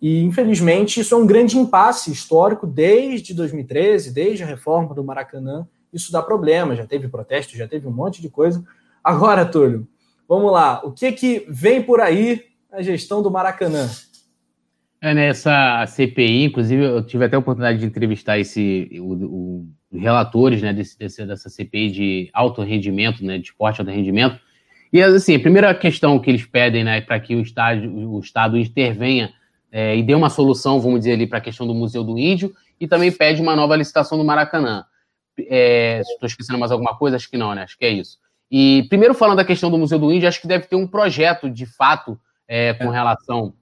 e infelizmente isso é um grande impasse histórico desde 2013, desde a reforma do Maracanã, isso dá problema, já teve protesto, já teve um monte de coisa, Agora, Túlio, vamos lá. O que que vem por aí na gestão do Maracanã? É nessa CPI, inclusive eu tive até a oportunidade de entrevistar esse o, o relatores, né, desse, dessa CPI de alto rendimento, né, de esporte alto rendimento. E assim, a primeira questão que eles pedem, né, para que o estado, o estado intervenha é, e dê uma solução, vamos dizer ali, para a questão do Museu do Índio, e também pede uma nova licitação do Maracanã. É, Estou esquecendo mais alguma coisa? Acho que não, né? Acho que é isso. E primeiro falando da questão do Museu do Índio, acho que deve ter um projeto de fato é, com relação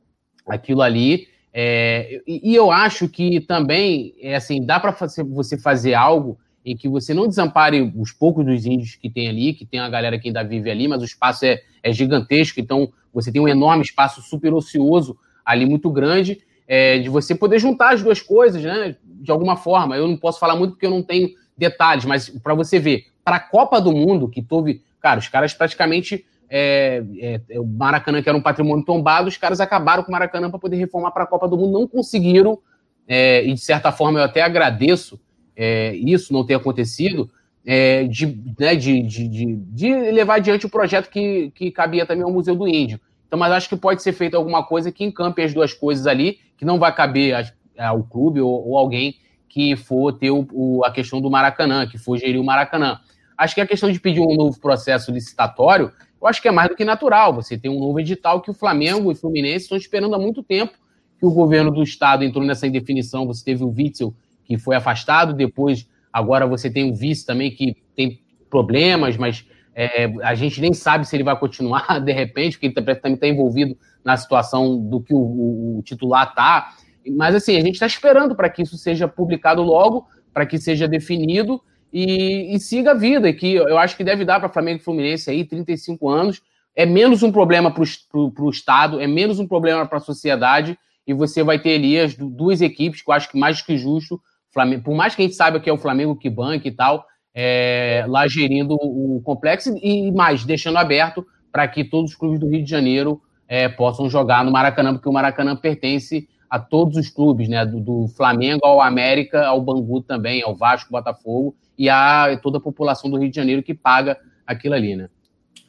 àquilo ali. É, e, e, eu acho que também é assim, dá para você fazer algo em que você não desampare os poucos dos índios que tem ali, que tem a galera que ainda vive ali, mas o espaço é, é gigantesco, então você tem um enorme espaço super ocioso ali, muito grande, é, de você poder juntar as duas coisas, né? De alguma forma. Eu não posso falar muito porque eu não tenho detalhes, mas para você ver, para a Copa do Mundo, que teve. Cara, os caras praticamente. É, é, é, o Maracanã, que era um patrimônio tombado, os caras acabaram com o Maracanã para poder reformar para a Copa do Mundo, não conseguiram, é, e de certa forma eu até agradeço é, isso não ter acontecido, é, de, né, de, de, de, levar adiante o projeto que, que cabia também ao Museu do Índio. Então, mas acho que pode ser feita alguma coisa que encampe as duas coisas ali, que não vai caber ao clube ou, ou alguém que for ter o, o, a questão do Maracanã, que for gerir o Maracanã. Acho que a questão de pedir um novo processo licitatório, eu acho que é mais do que natural. Você tem um novo edital que o Flamengo e o Fluminense estão esperando há muito tempo que o governo do estado entrou nessa indefinição. Você teve o Witzel, que foi afastado, depois, agora você tem o vice também, que tem problemas, mas é, a gente nem sabe se ele vai continuar de repente, porque ele também está envolvido na situação do que o, o, o titular está. Mas assim, a gente está esperando para que isso seja publicado logo, para que seja definido e, e siga a vida, que eu acho que deve dar para Flamengo e Fluminense aí, 35 anos. É menos um problema para o Estado, é menos um problema para a sociedade, e você vai ter ali as duas equipes, que eu acho que mais que justo, Flamengo, por mais que a gente saiba que é o Flamengo que banca e tal, é, lá gerindo o complexo e mais, deixando aberto para que todos os clubes do Rio de Janeiro é, possam jogar no Maracanã, porque o Maracanã pertence a todos os clubes, né? Do, do, Flamengo ao América, ao Bangu também, ao Vasco, Botafogo e a toda a população do Rio de Janeiro que paga aquilo ali, né?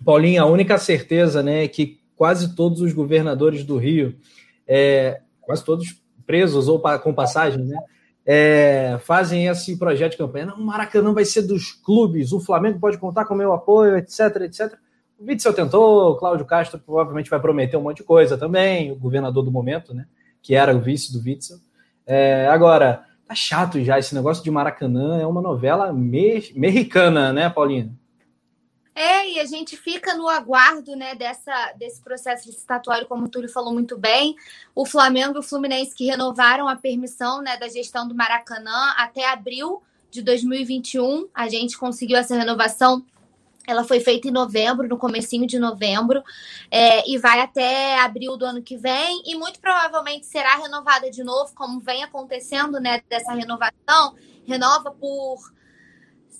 Paulinho, a única certeza, né, é que quase todos os governadores do Rio, é, quase todos presos ou com passagem, né, é, fazem esse projeto de campanha. Não, o Maracanã vai ser dos clubes, o Flamengo pode contar com o meu apoio, etc, etc. O Witzel tentou, o Cláudio Castro provavelmente vai prometer um monte de coisa também, o governador do momento, né? Que era o vice do Witzel. É, agora, tá chato já esse negócio de Maracanã, é uma novela me mexicana, né, Paulinha? É, e a gente fica no aguardo né, dessa, desse processo licitatório, como o Túlio falou muito bem. O Flamengo e o Fluminense que renovaram a permissão né, da gestão do Maracanã até abril de 2021. A gente conseguiu essa renovação. Ela foi feita em novembro, no comecinho de novembro, é, e vai até abril do ano que vem, e muito provavelmente será renovada de novo, como vem acontecendo né, dessa renovação. Renova por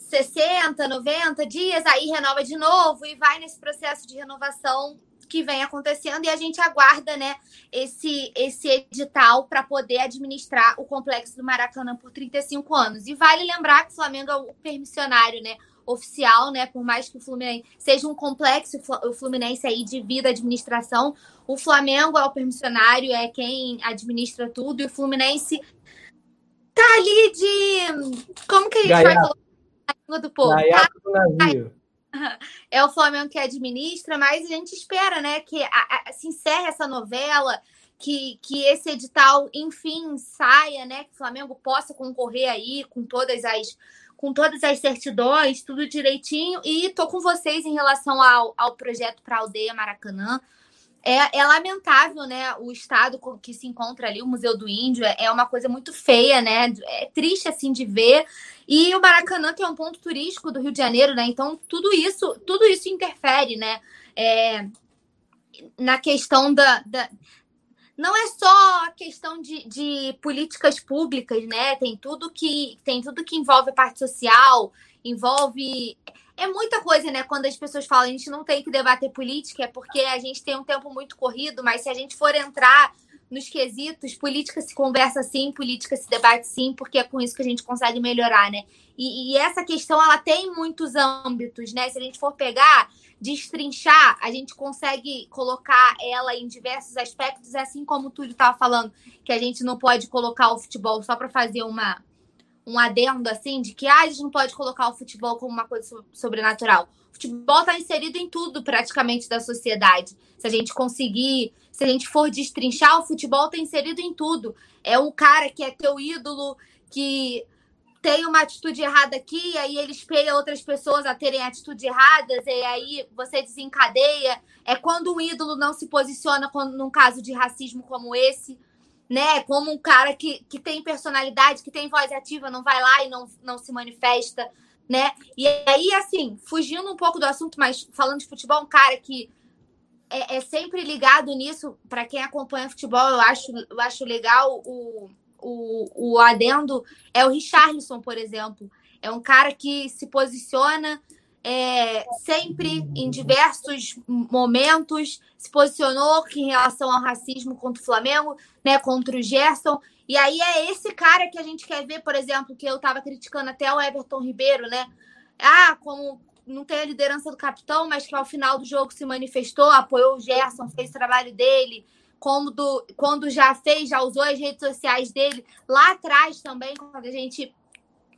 60, 90 dias, aí renova de novo e vai nesse processo de renovação que vem acontecendo e a gente aguarda, né, esse esse edital para poder administrar o complexo do Maracanã por 35 anos. E vale lembrar que o Flamengo é o permissionário, né, oficial, né, por mais que o Fluminense seja um complexo, o Fluminense aí divida a administração, o Flamengo é o permissionário, é quem administra tudo e o Fluminense tá ali de como que a gente vai colocar língua do povo. do navio. É o Flamengo que administra, mas a gente espera, né, que a, a, se encerre essa novela, que, que esse edital, enfim, saia, né, que o Flamengo possa concorrer aí com todas as com todas as certidões, tudo direitinho. E tô com vocês em relação ao, ao projeto para a aldeia Maracanã. É, é, lamentável, né? O estado que se encontra ali, o Museu do Índio, é, é uma coisa muito feia, né? É triste assim de ver. E o Maracanã, que é um ponto turístico do Rio de Janeiro, né? Então, tudo isso, tudo isso interfere, né? É, na questão da, da, Não é só a questão de, de políticas públicas, né? Tem tudo que tem tudo que envolve a parte social, envolve é muita coisa, né? Quando as pessoas falam a gente não tem que debater política, é porque a gente tem um tempo muito corrido, mas se a gente for entrar nos quesitos, política se conversa sim, política se debate sim, porque é com isso que a gente consegue melhorar, né? E, e, essa questão, ela tem muitos âmbitos, né? Se a gente for pegar, destrinchar, a gente consegue colocar ela em diversos aspectos, assim como o Túlio estava falando, que a gente não pode colocar o futebol só para fazer uma, um adendo, assim, de que ah, a gente não pode colocar o futebol como uma coisa sobrenatural. O futebol está inserido em tudo, praticamente, da sociedade. Se a gente conseguir se a gente for destrinchar, o futebol está inserido em tudo. É um cara que é teu ídolo, que tem uma atitude errada aqui, e aí ele espelha outras pessoas a terem atitudes erradas, e aí você desencadeia. É quando um ídolo não se posiciona quando, num caso de racismo como esse, né? Como um cara que, que tem personalidade, que tem voz ativa, não vai lá e não, não se manifesta, né? E aí, assim, fugindo um pouco do assunto, mas falando de futebol, um cara que é, é sempre ligado nisso. Para quem acompanha futebol, eu acho, eu acho legal o, o, o adendo. É o Richarlison, por exemplo. É um cara que se posiciona é, sempre em diversos momentos, se posicionou em relação ao racismo contra o Flamengo, né, contra o Gerson. E aí é esse cara que a gente quer ver, por exemplo, que eu estava criticando até o Everton Ribeiro, né? Ah, como não tem a liderança do capitão, mas que ao final do jogo se manifestou, apoiou o Gerson, fez o trabalho dele, como do, quando já fez, já usou as redes sociais dele. Lá atrás também, quando a gente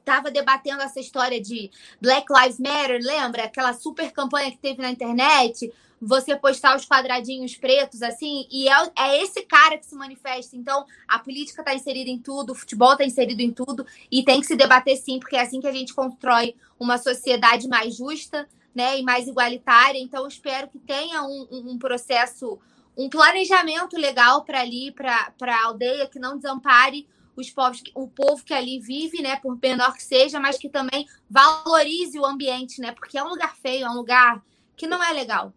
estava debatendo essa história de Black Lives Matter, lembra? Aquela super campanha que teve na internet, você postar os quadradinhos pretos, assim, e é, é esse cara que se manifesta. Então, a política está inserida em tudo, o futebol está inserido em tudo, e tem que se debater sim, porque é assim que a gente constrói uma sociedade mais justa né, e mais igualitária. Então, espero que tenha um, um, processo, um planejamento legal para ali, para a aldeia, que não desampare os povos, o povo que ali vive, né, por menor que seja, mas que também valorize o ambiente, né, porque é um lugar feio, é um lugar que não é legal.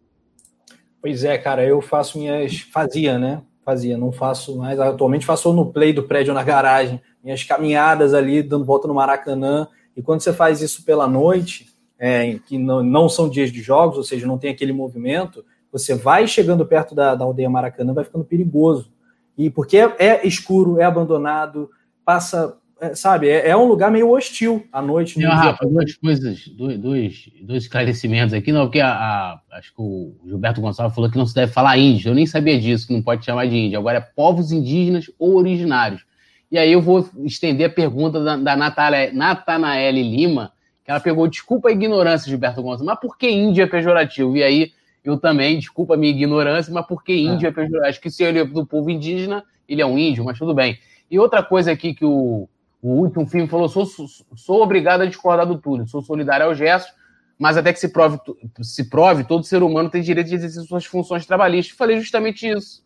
Pois é, cara, eu faço minhas. Fazia, né? Fazia, não faço mais. Atualmente faço no play do prédio na garagem, minhas caminhadas ali, dando volta no Maracanã. E quando você faz isso pela noite, é, que não, não são dias de jogos, ou seja, não tem aquele movimento, você vai chegando perto da, da aldeia Maracanã, vai ficando perigoso. E porque é, é escuro, é abandonado, passa, é, sabe, é, é, um lugar meio hostil à noite. Não, Rafa, duas coisas, dois, dois, dois esclarecimentos aqui, não, porque a, a, acho que o Gilberto Gonçalves falou que não se deve falar índio, eu nem sabia disso, que não pode chamar de índio, agora é povos indígenas ou originários. E aí eu vou estender a pergunta da, da Natanaele Lima, que ela pegou, desculpa a ignorância, Gilberto Gonçalves, mas por que índio é pejorativo? E aí eu também, desculpa a minha ignorância, mas por que índio é, é pejorativo? Acho que se ele é do povo indígena, ele é um índio, mas tudo bem. E outra coisa aqui que o, o último filme falou: sou, sou, obrigado a discordar do Túlio, sou solidário ao gesto, mas até que se prove, se prove, todo ser humano tem direito de exercer suas funções trabalhistas. Falei justamente isso.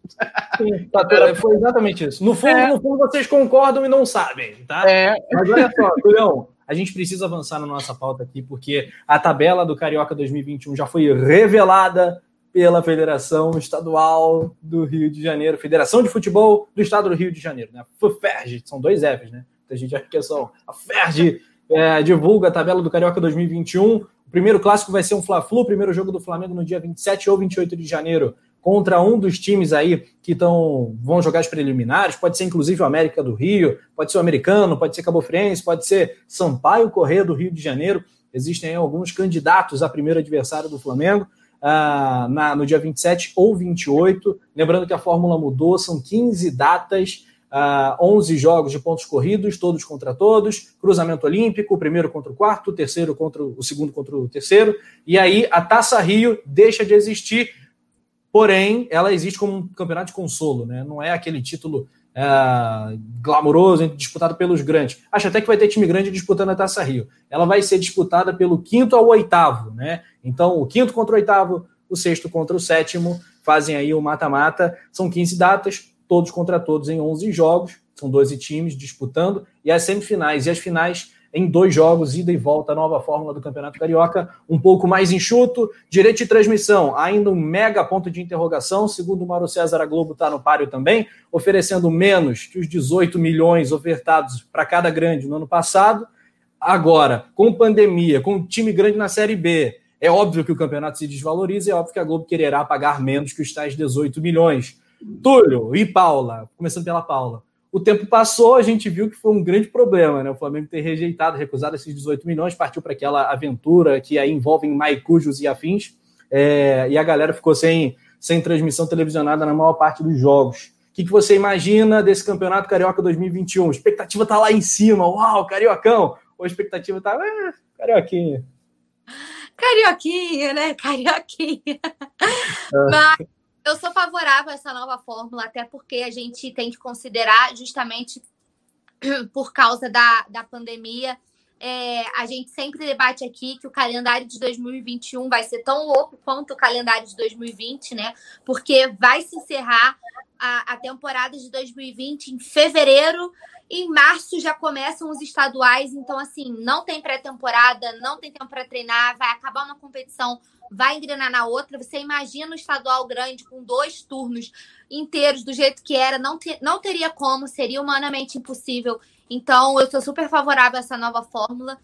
Sim, tá, foi exatamente isso. No fundo, é. no fundo, vocês concordam e não sabem, tá? É. Mas olha só, Tulião, a gente precisa avançar na nossa pauta aqui, porque a tabela do Carioca 2021 já foi revelada pela Federação Estadual do Rio de Janeiro, Federação de Futebol do Estado do Rio de Janeiro, né? FUFERJ, são dois Fs, né? A gente acha que é só a FERJ é, divulga a tabela do Carioca 2021. O primeiro clássico vai ser um Fla-Flu, primeiro jogo do Flamengo no dia 27 ou 28 de janeiro contra um dos times aí que tão, vão jogar as preliminares, pode ser inclusive o América do Rio, pode ser o Americano, pode ser Cabo Friense, pode ser Sampaio Correia do Rio de Janeiro. Existem alguns candidatos a primeiro adversário do Flamengo. Uh, na, no dia 27 ou 28. Lembrando que a fórmula mudou, são 15 datas, uh, ah, 11 jogos de pontos corridos, todos contra todos, cruzamento olímpico, o primeiro contra o quarto, terceiro contra o segundo contra o terceiro, e aí a Taça Rio deixa de existir porém ela existe como um campeonato de consolo, né? Não é aquele título é, glamouroso disputado pelos grandes. Acho até que vai ter time grande disputando a Taça Rio. Ela vai ser disputada pelo quinto ao oitavo, né? Então, o quinto contra o oitavo, o sexto contra o sétimo, fazem aí o mata-mata. São 15 datas, todos contra todos em 11 jogos. São 12 times disputando. E as semifinais e as finais em dois jogos, ida e volta, nova fórmula do Campeonato Carioca, um pouco mais enxuto. Direito de transmissão, ainda um mega ponto de interrogação. Segundo o Mauro César, a Globo está no páreo também, oferecendo menos que os 18 milhões ofertados para cada grande no ano passado. Agora, com pandemia, com um time grande na Série B, é óbvio que o campeonato se desvaloriza, é óbvio que a Globo quererá pagar menos que os tais 18 milhões. Túlio e Paula, começando pela Paula o tempo passou, a gente viu que foi um grande problema, né? O Flamengo ter rejeitado, recusado esses 18 milhões, partiu para aquela aventura que aí envolve Maicujos e afins, é, e a galera ficou sem, sem transmissão televisionada na maior parte dos jogos. O que, que você imagina desse Campeonato Carioca 2021? A expectativa tá lá em cima, uau, Cariocão! Ou a expectativa tá, ah, Carioquinha. Carioquinha, né? Carioquinha. É. Mas eu sou favorável a essa nova fórmula, até porque a gente tem que considerar, justamente por causa da, da pandemia, é, a gente sempre debate aqui que o calendário de 2021 vai ser tão louco quanto o calendário de 2020, né? Porque vai se encerrar a, a temporada de 2020 em fevereiro. Em março já começam os estaduais, então assim, não tem pré-temporada, não tem tempo para treinar, vai acabar uma competição vai engrenar na outra. Você imagina o estadual grande com dois turnos inteiros do jeito que era, não, te, não teria como, seria humanamente impossível. Então, eu sou super favorável a essa nova fórmula.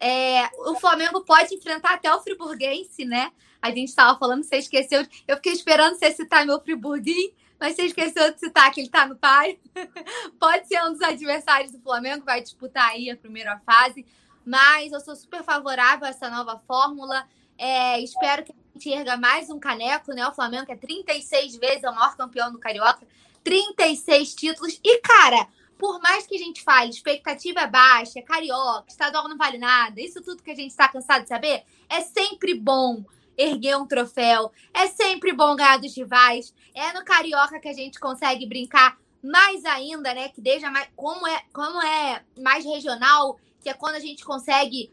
É, o Flamengo pode enfrentar até o Friburguense, né? A gente estava falando, você esqueceu. Eu fiquei esperando você citar meu Friburguinho, mas você esqueceu de citar que ele está no pai. pode ser um dos adversários do Flamengo, vai disputar aí a primeira fase. Mas eu sou super favorável a essa nova fórmula. É, espero que a gente erga mais um caneco, né? O Flamengo que é 36 vezes o maior campeão do Carioca, 36 títulos. E, cara, por mais que a gente fale, expectativa é baixa, carioca, estadual não vale nada, isso tudo que a gente está cansado de saber, é sempre bom erguer um troféu, é sempre bom ganhar dos rivais. É no carioca que a gente consegue brincar mais ainda, né? Que deixa mais como é, como é mais regional, que é quando a gente consegue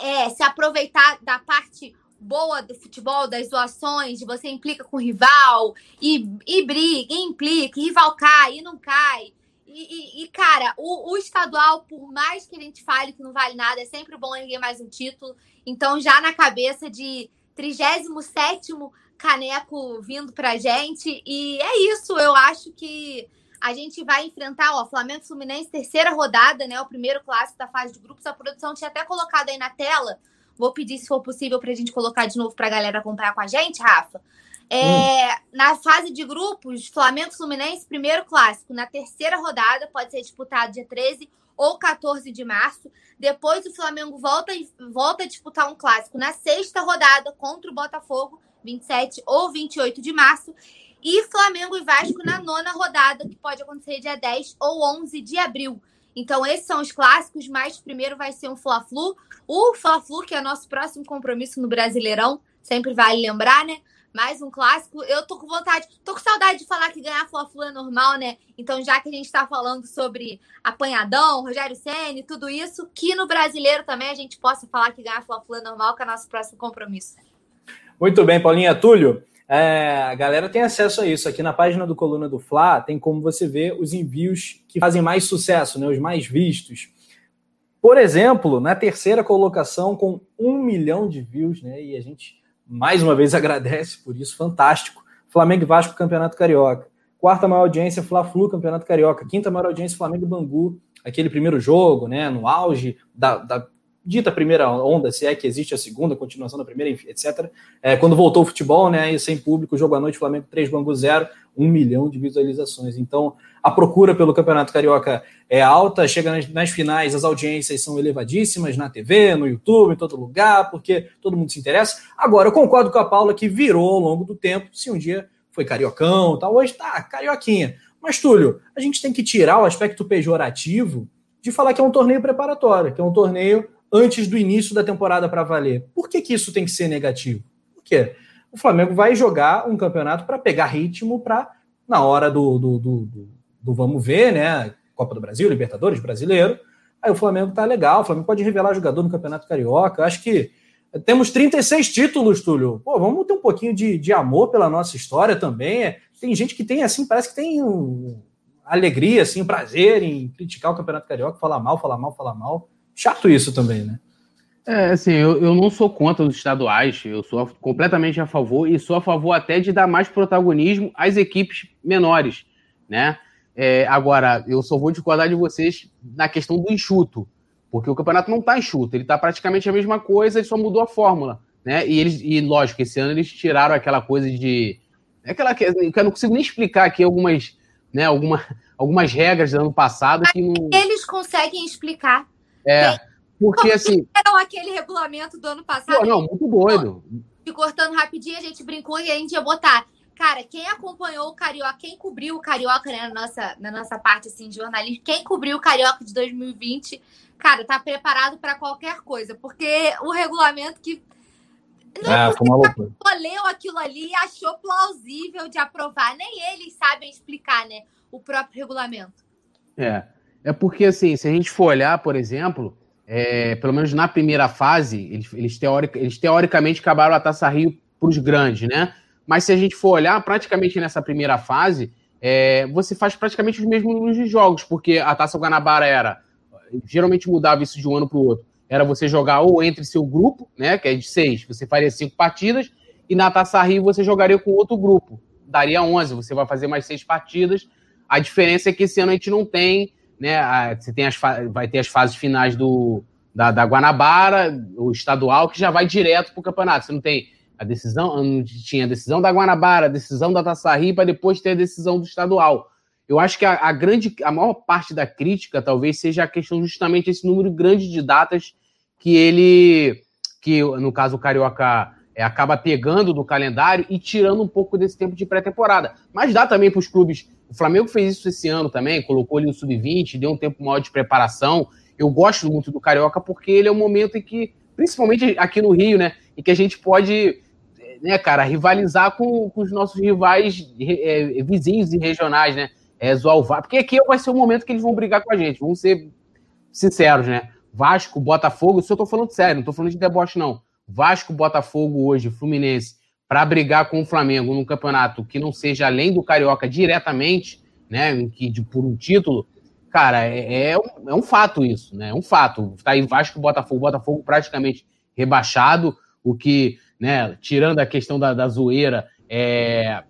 é, se aproveitar da parte boa do futebol, das doações, você implica com o rival, e, e briga, e implica, e rival cai, e não cai. E, e, e, cara, o, o, estadual, por mais que a gente fale que não vale nada, é sempre bom erguer mais um título. Então, já na cabeça de 37 caneco vindo pra gente. E é isso, eu acho que a gente vai enfrentar, ó, Flamengo Fluminense, terceira rodada, né? O primeiro clássico da fase de grupos. A produção tinha até colocado aí na tela. Vou pedir, se for possível, para a gente colocar de novo para a galera acompanhar com a gente, Rafa. É, hum. Na fase de grupos, Flamengo Fluminense, primeiro clássico. Na terceira rodada, pode ser disputado dia 13 ou 14 de março. Depois o Flamengo volta, volta a disputar um clássico na sexta rodada contra o Botafogo, 27 ou 28 de março. E Flamengo e Vasco na nona rodada, que pode acontecer dia 10 ou 11 de abril. Então, esses são os clássicos, mas primeiro vai ser um Fla-Flu. O Fla-Flu, que é nosso próximo compromisso no Brasileirão, sempre vale lembrar, né? Mais um clássico. Eu tô com vontade, tô com saudade de falar que ganhar Fla-Flu é normal, né? Então, já que a gente tá falando sobre apanhadão, Rogério Ceni, tudo isso, que no brasileiro também a gente possa falar que ganhar Fla-Flu é normal, que é nosso próximo compromisso. Muito bem, Paulinha. Túlio, é, a galera tem acesso a isso. Aqui na página do Coluna do Fla tem como você ver os envios que fazem mais sucesso, né, os mais vistos. Por exemplo, na terceira colocação, com um milhão de views, né, e a gente mais uma vez agradece por isso, fantástico. Flamengo e Vasco, Campeonato Carioca. Quarta maior audiência, Fla-Flu, Campeonato Carioca. Quinta maior audiência, Flamengo e Bangu. Aquele primeiro jogo, né, no auge da, da dita primeira onda, se é que existe a segunda, continuação da primeira, etc. É, quando voltou o futebol, né, e sem público, jogo à noite, Flamengo 3, Bangu 0, um milhão de visualizações. Então, a procura pelo Campeonato Carioca é alta, chega nas, nas, finais, as audiências são elevadíssimas na TV, no YouTube, em todo lugar, porque todo mundo se interessa. Agora, eu concordo com a Paula que virou ao longo do tempo, se um dia foi cariocão, tal, hoje tá carioquinha. Mas, Túlio, a gente tem que tirar o aspecto pejorativo de falar que é um torneio preparatório, que é um torneio antes do início da temporada para valer. Por que, que isso tem que ser negativo? Por quê? O Flamengo vai jogar um campeonato para pegar ritmo para, na hora do, do, do, do, do vamos ver, né? Copa do Brasil, Libertadores, Brasileiro. Aí o Flamengo tá legal, o Flamengo pode revelar jogador no Campeonato Carioca. Acho que temos 36 títulos, Túlio. Pô, vamos ter um pouquinho de, de amor pela nossa história também. Tem gente que tem, assim, parece que tem um, alegria, assim, prazer em criticar o Campeonato Carioca, falar mal, falar mal, falar mal chato isso também, né? É, assim, eu, eu não sou contra os estaduais, eu sou completamente a favor e sou a favor até de dar mais protagonismo às equipes menores, né? É, agora, eu só vou discordar de vocês na questão do enxuto, porque o campeonato não está enxuto, ele está praticamente a mesma coisa, ele só mudou a fórmula, né? E eles, e lógico, esse ano eles tiraram aquela coisa de. Aquela que, eu não consigo nem explicar aqui algumas, né, alguma, algumas regras do ano passado que não... Eles conseguem explicar. É, porque assim. Era aquele regulamento do ano passado. Pô, não, muito doido. E cortando rapidinho, a gente brincou e a gente ia botar. Cara, quem acompanhou o Carioca, quem cobriu o Carioca né, na, nossa, na nossa parte assim, de jornalismo, quem cobriu o Carioca de 2020, cara, tá preparado para qualquer coisa, porque o regulamento que. Não é, foi uma loucura. leu aquilo ali e achou plausível de aprovar. Nem eles sabem explicar, né? O próprio regulamento. É. É porque, assim, se a gente for olhar, por exemplo, é, pelo menos na primeira fase, eles, eles, teoric, eles teoricamente acabaram a Taça Rio para os grandes, né? Mas se a gente for olhar, praticamente nessa primeira fase, é, você faz praticamente os mesmos números de jogos, porque a Taça Guanabara era. Geralmente mudava isso de um ano para o outro. Era você jogar ou entre seu grupo, né? Que é de seis, você faria cinco partidas, e na Taça Rio você jogaria com outro grupo. Daria onze, você vai fazer mais seis partidas. A diferença é que esse ano a gente não tem né? Você tem as vai ter as fases finais do, da, da Guanabara, o estadual, que já vai direto para o campeonato. Você não tem a decisão, tinha a decisão da Guanabara, a decisão da Taça Rio, para depois ter a decisão do estadual. Eu acho que a, a, grande, a maior parte da crítica talvez seja a questão justamente esse número grande de datas que ele, que no caso o Carioca é, acaba pegando do calendário e tirando um pouco desse tempo de pré-temporada. Mas dá também para os clubes o Flamengo fez isso esse ano também, colocou ele no sub-20, deu um tempo maior de preparação. Eu gosto muito do Carioca porque ele é um momento em que, principalmente aqui no Rio, né, em que a gente pode, né, cara, rivalizar com, com os nossos rivais é, vizinhos e regionais, né? É, zoar. Porque aqui vai ser o momento que eles vão brigar com a gente, vamos ser sinceros, né? Vasco, Botafogo, isso eu tô falando sério, não tô falando de deboche, não. Vasco, Botafogo hoje, Fluminense, para brigar com o Flamengo num campeonato que não seja além do Carioca diretamente, né, que de, por um título, cara, é, é, um, é um fato isso, né? É um fato. Tá aí Vasco Botafogo, Botafogo praticamente rebaixado, o que, né, tirando a questão da, da zoeira, é,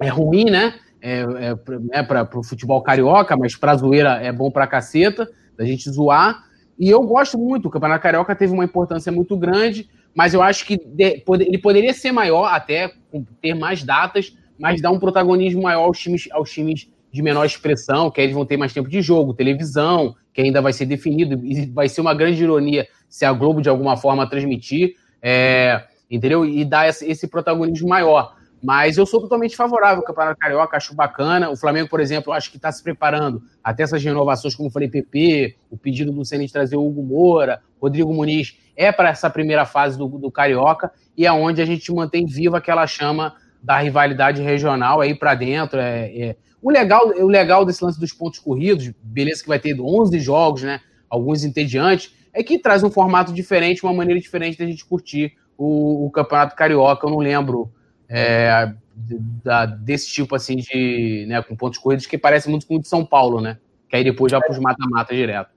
é ruim, né? É, é, é para o futebol carioca, mas para zoeira é bom para caceta, da gente zoar. E eu gosto muito, o Campeonato Carioca teve uma importância muito grande, mas eu acho que de, ele poderia ser maior até, ter mais datas, mas dar um protagonismo maior aos times, aos times de menor expressão, que eles vão ter mais tempo de jogo, televisão, que ainda vai ser definido, e vai ser uma grande ironia se a Globo de alguma forma transmitir, é, entendeu? E dar esse, protagonismo maior. Mas eu sou totalmente favorável ao Campeonato Carioca, acho bacana. O Flamengo, por exemplo, acho que está se preparando até essas renovações, como falei, PP, o pedido do Ceni de trazer o Hugo Moura, Rodrigo Muniz, é para essa primeira fase do, do Carioca e é onde a gente mantém viva aquela chama da rivalidade regional aí para dentro. É, é, O, legal, o legal desse lance dos pontos corridos, beleza que vai ter 11 jogos, né? Alguns entediantes, é que traz um formato diferente, uma maneira diferente da gente curtir o, o Campeonato Carioca. Eu não lembro é, da, desse tipo assim de. Né, com pontos corridos, que parece muito com o de São Paulo, né? Que aí depois já para os mata-mata direto.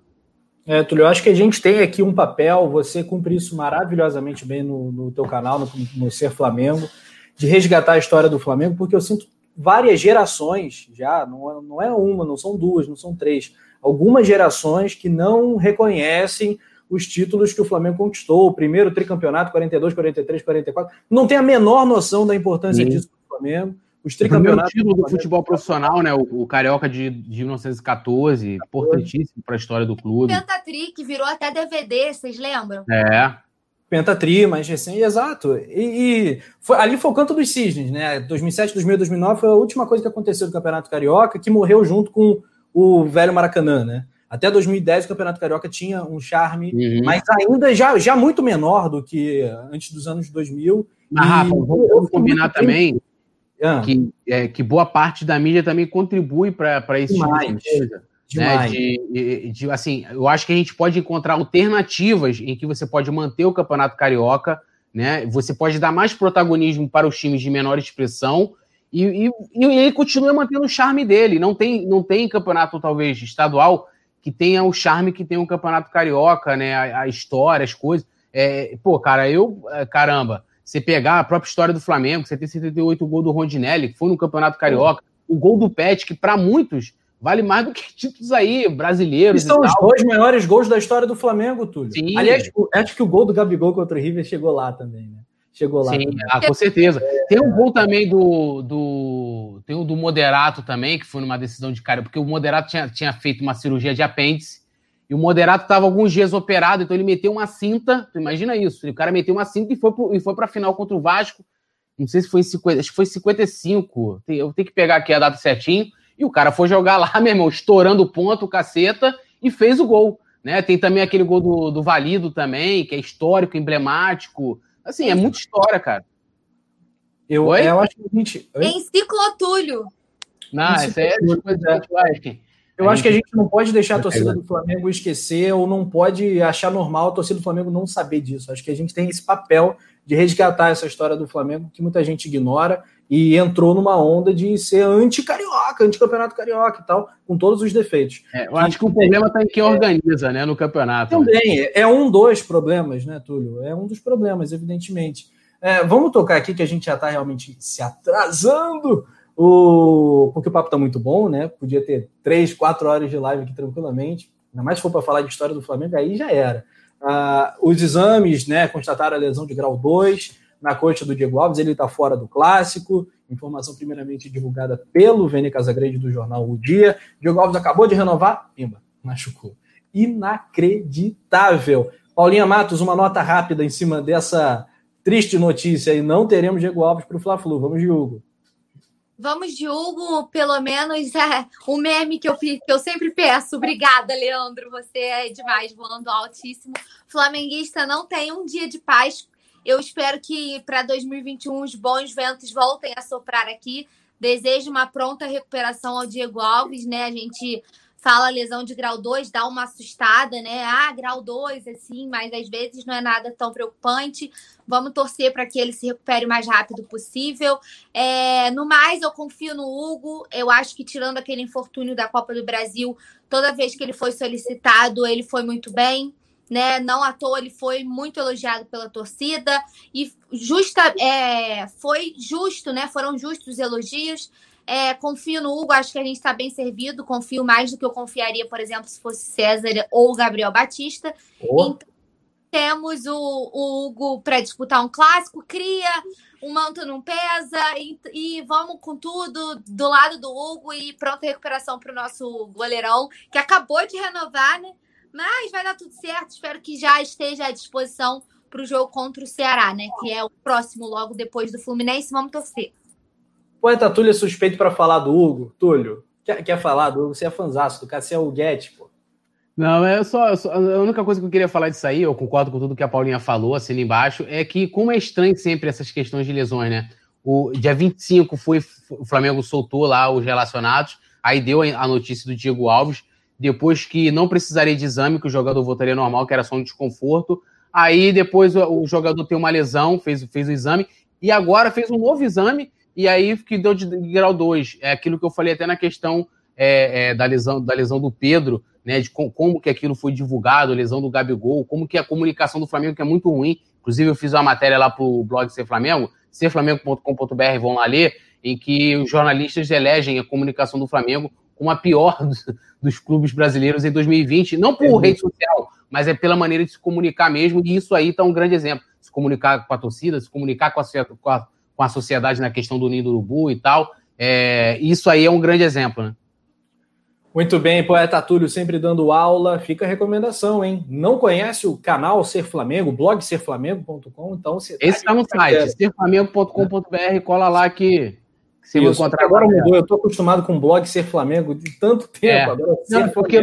É, Túlio, eu acho que a gente tem aqui um papel, você cumpre isso maravilhosamente bem no, no teu canal, no, no Ser Flamengo, de resgatar a história do Flamengo, porque eu sinto várias gerações já, não, não é uma, não são duas, não são três, algumas gerações que não reconhecem os títulos que o Flamengo conquistou, o primeiro tricampeonato, 42, 43, 44, não tem a menor noção da importância Sim. disso para o Flamengo. Os tricampeonatos. O título do, futebol profissional, né? O, o Carioca de, de 1914, importantíssimo para a história do clube. Pentatrick virou até DVD, vocês lembram? É. Pentatri, mais recente, exato. E, e foi, ali foi o canto dos cisnes, né? 2007, 2008, 2009 foi a última coisa que aconteceu no Campeonato Carioca, que morreu junto com o velho Maracanã, né? Até 2010 o Campeonato Carioca tinha um charme, uhum. mas ainda já, já muito menor do que antes dos anos 2000. Mas, Rafa, vamos combinar também ah. que, é, que boa parte da mídia também contribui para esse Demais. tipo de coisa. Né? De, de, de, assim, eu acho que a gente pode encontrar alternativas em que você pode manter o Campeonato Carioca, né? Você pode dar mais protagonismo para os times de menor expressão e, e, e ele continua mantendo o charme dele. Não tem, não tem campeonato, talvez, estadual que tenha o charme que tem um campeonato carioca, né? A, a história, as coisas. É, pô, cara, eu, é, caramba, você pegar a própria história do Flamengo, você tem 78 gols do Rondinelli, que foi no campeonato carioca, o gol do Pet, que para muitos vale mais do que títulos aí brasileiros. E são e os dois maiores gols da história do Flamengo, Túlio. Sim. Aliás, acho que o gol do Gabigol contra o River chegou lá também, né? Chegou lá. Sim, ah, com certeza. Tem um gol também do, do. Tem o do Moderato também, que foi numa decisão de cara, porque o Moderato tinha, tinha feito uma cirurgia de apêndice. E o Moderato estava alguns dias operado, então ele meteu uma cinta. Tu imagina isso. O cara meteu uma cinta e foi, pro, e foi pra final contra o Vasco. Não sei se foi em 50, acho que foi 55. Eu tenho que pegar aqui a data certinho. E o cara foi jogar lá, meu irmão, estourando o ponto, caceta, e fez o gol. Né? Tem também aquele gol do, do Valido também, que é histórico, emblemático. Assim, é muita história, cara. Eu, Oi? eu acho que a gente. Enciclotúlio. Não, essa é Eu acho que a gente não pode deixar a torcida do Flamengo esquecer ou não pode achar normal a torcida do Flamengo não saber disso. Acho que a gente tem esse papel de resgatar essa história do Flamengo que muita gente ignora e entrou numa onda de ser anti-carioca, anti-campeonato carioca e tal, com todos os defeitos. É, eu acho que o problema está em quem organiza, né, no campeonato. Também, é um dos problemas, né, Túlio? É um dos problemas, evidentemente. É, vamos tocar aqui que a gente já está realmente se atrasando, o... porque o papo está muito bom, né? Podia ter três, quatro horas de live aqui tranquilamente, ainda mais se for para falar de história do Flamengo, aí já era. Uh, os exames, né, constataram a lesão de grau 2, na coxa do Diego Alves, ele está fora do clássico. Informação primeiramente divulgada pelo Vene Casagrande do jornal O Dia. Diego Alves acabou de renovar, pimba, machucou. Inacreditável. Paulinha Matos, uma nota rápida em cima dessa triste notícia e não teremos Diego Alves para o Fla-Flu. Vamos de Hugo. Vamos de Hugo, pelo menos é o meme que eu, que eu sempre peço. Obrigada, Leandro. Você é demais, voando altíssimo. Flamenguista não tem um dia de paz eu espero que para 2021 os bons ventos voltem a soprar aqui. Desejo uma pronta recuperação ao Diego Alves, né? A gente fala lesão de grau 2, dá uma assustada, né? Ah, grau 2, assim, mas às vezes não é nada tão preocupante. Vamos torcer para que ele se recupere o mais rápido possível. É, no mais, eu confio no Hugo. Eu acho que, tirando aquele infortúnio da Copa do Brasil, toda vez que ele foi solicitado, ele foi muito bem né? Não à toa ele foi muito elogiado pela torcida e justa, é, foi justo, né? Foram justos os elogios. É, confio no Hugo, acho que a gente está bem servido. Confio mais do que eu confiaria, por exemplo, se fosse César ou Gabriel Batista. Oh. Então, temos o, o Hugo para disputar um clássico, cria, um manto não pesa e, e, vamos com tudo do lado do Hugo e pronta recuperação para o nosso goleirão, que acabou de renovar, né? Mas vai dar tudo certo, espero que já esteja à disposição para o jogo contra o Ceará, né? Que é o próximo logo depois do Fluminense. Vamos torcer. Poeta Túlio é suspeito para falar do Hugo. Túlio, quer, quer falar do Hugo? Você é fanzaço do cara, você é o Guedes, pô. Não, é só, só, a única coisa que eu queria falar disso aí, eu concordo com tudo que a Paulinha falou, assim embaixo, é que como é estranho sempre essas questões de lesões, né? O dia 25 foi o Flamengo soltou lá os relacionados, aí deu a notícia do Diego Alves, depois que não precisaria de exame, que o jogador voltaria normal, que era só um desconforto. Aí depois o, jogador tem uma lesão, fez, fez o exame, e agora fez um novo exame, e aí que deu de grau 2. É aquilo que eu falei até na questão é, é, da, lesão, da lesão do Pedro, né, de com, como que aquilo foi divulgado, a lesão do Gabigol, como que a comunicação do Flamengo que é muito ruim. Inclusive, eu fiz uma matéria lá para o blog Ser Flamengo, serflamengo.com.br, vão lá ler, em que os jornalistas elegem a comunicação do Flamengo como a pior dos, dos clubes brasileiros em 2020, não por é rede social, mas é pela maneira de se comunicar mesmo, e isso aí está um grande exemplo. Se comunicar com a torcida, se comunicar com a, com a, com a sociedade na questão do Ninho do Urubu e tal. É, isso aí é um grande exemplo, né? Muito bem, poeta Túlio sempre dando aula. Fica a recomendação, hein? Não conhece o canal Ser Flamengo, blog serflamengo.com, então você tá Esse está no site, serflamengo.com.br, cola lá que, vai encontrar. Agora mudou, eu estou acostumado com o blog Ser Flamengo de tanto tempo. É. Agora não, porque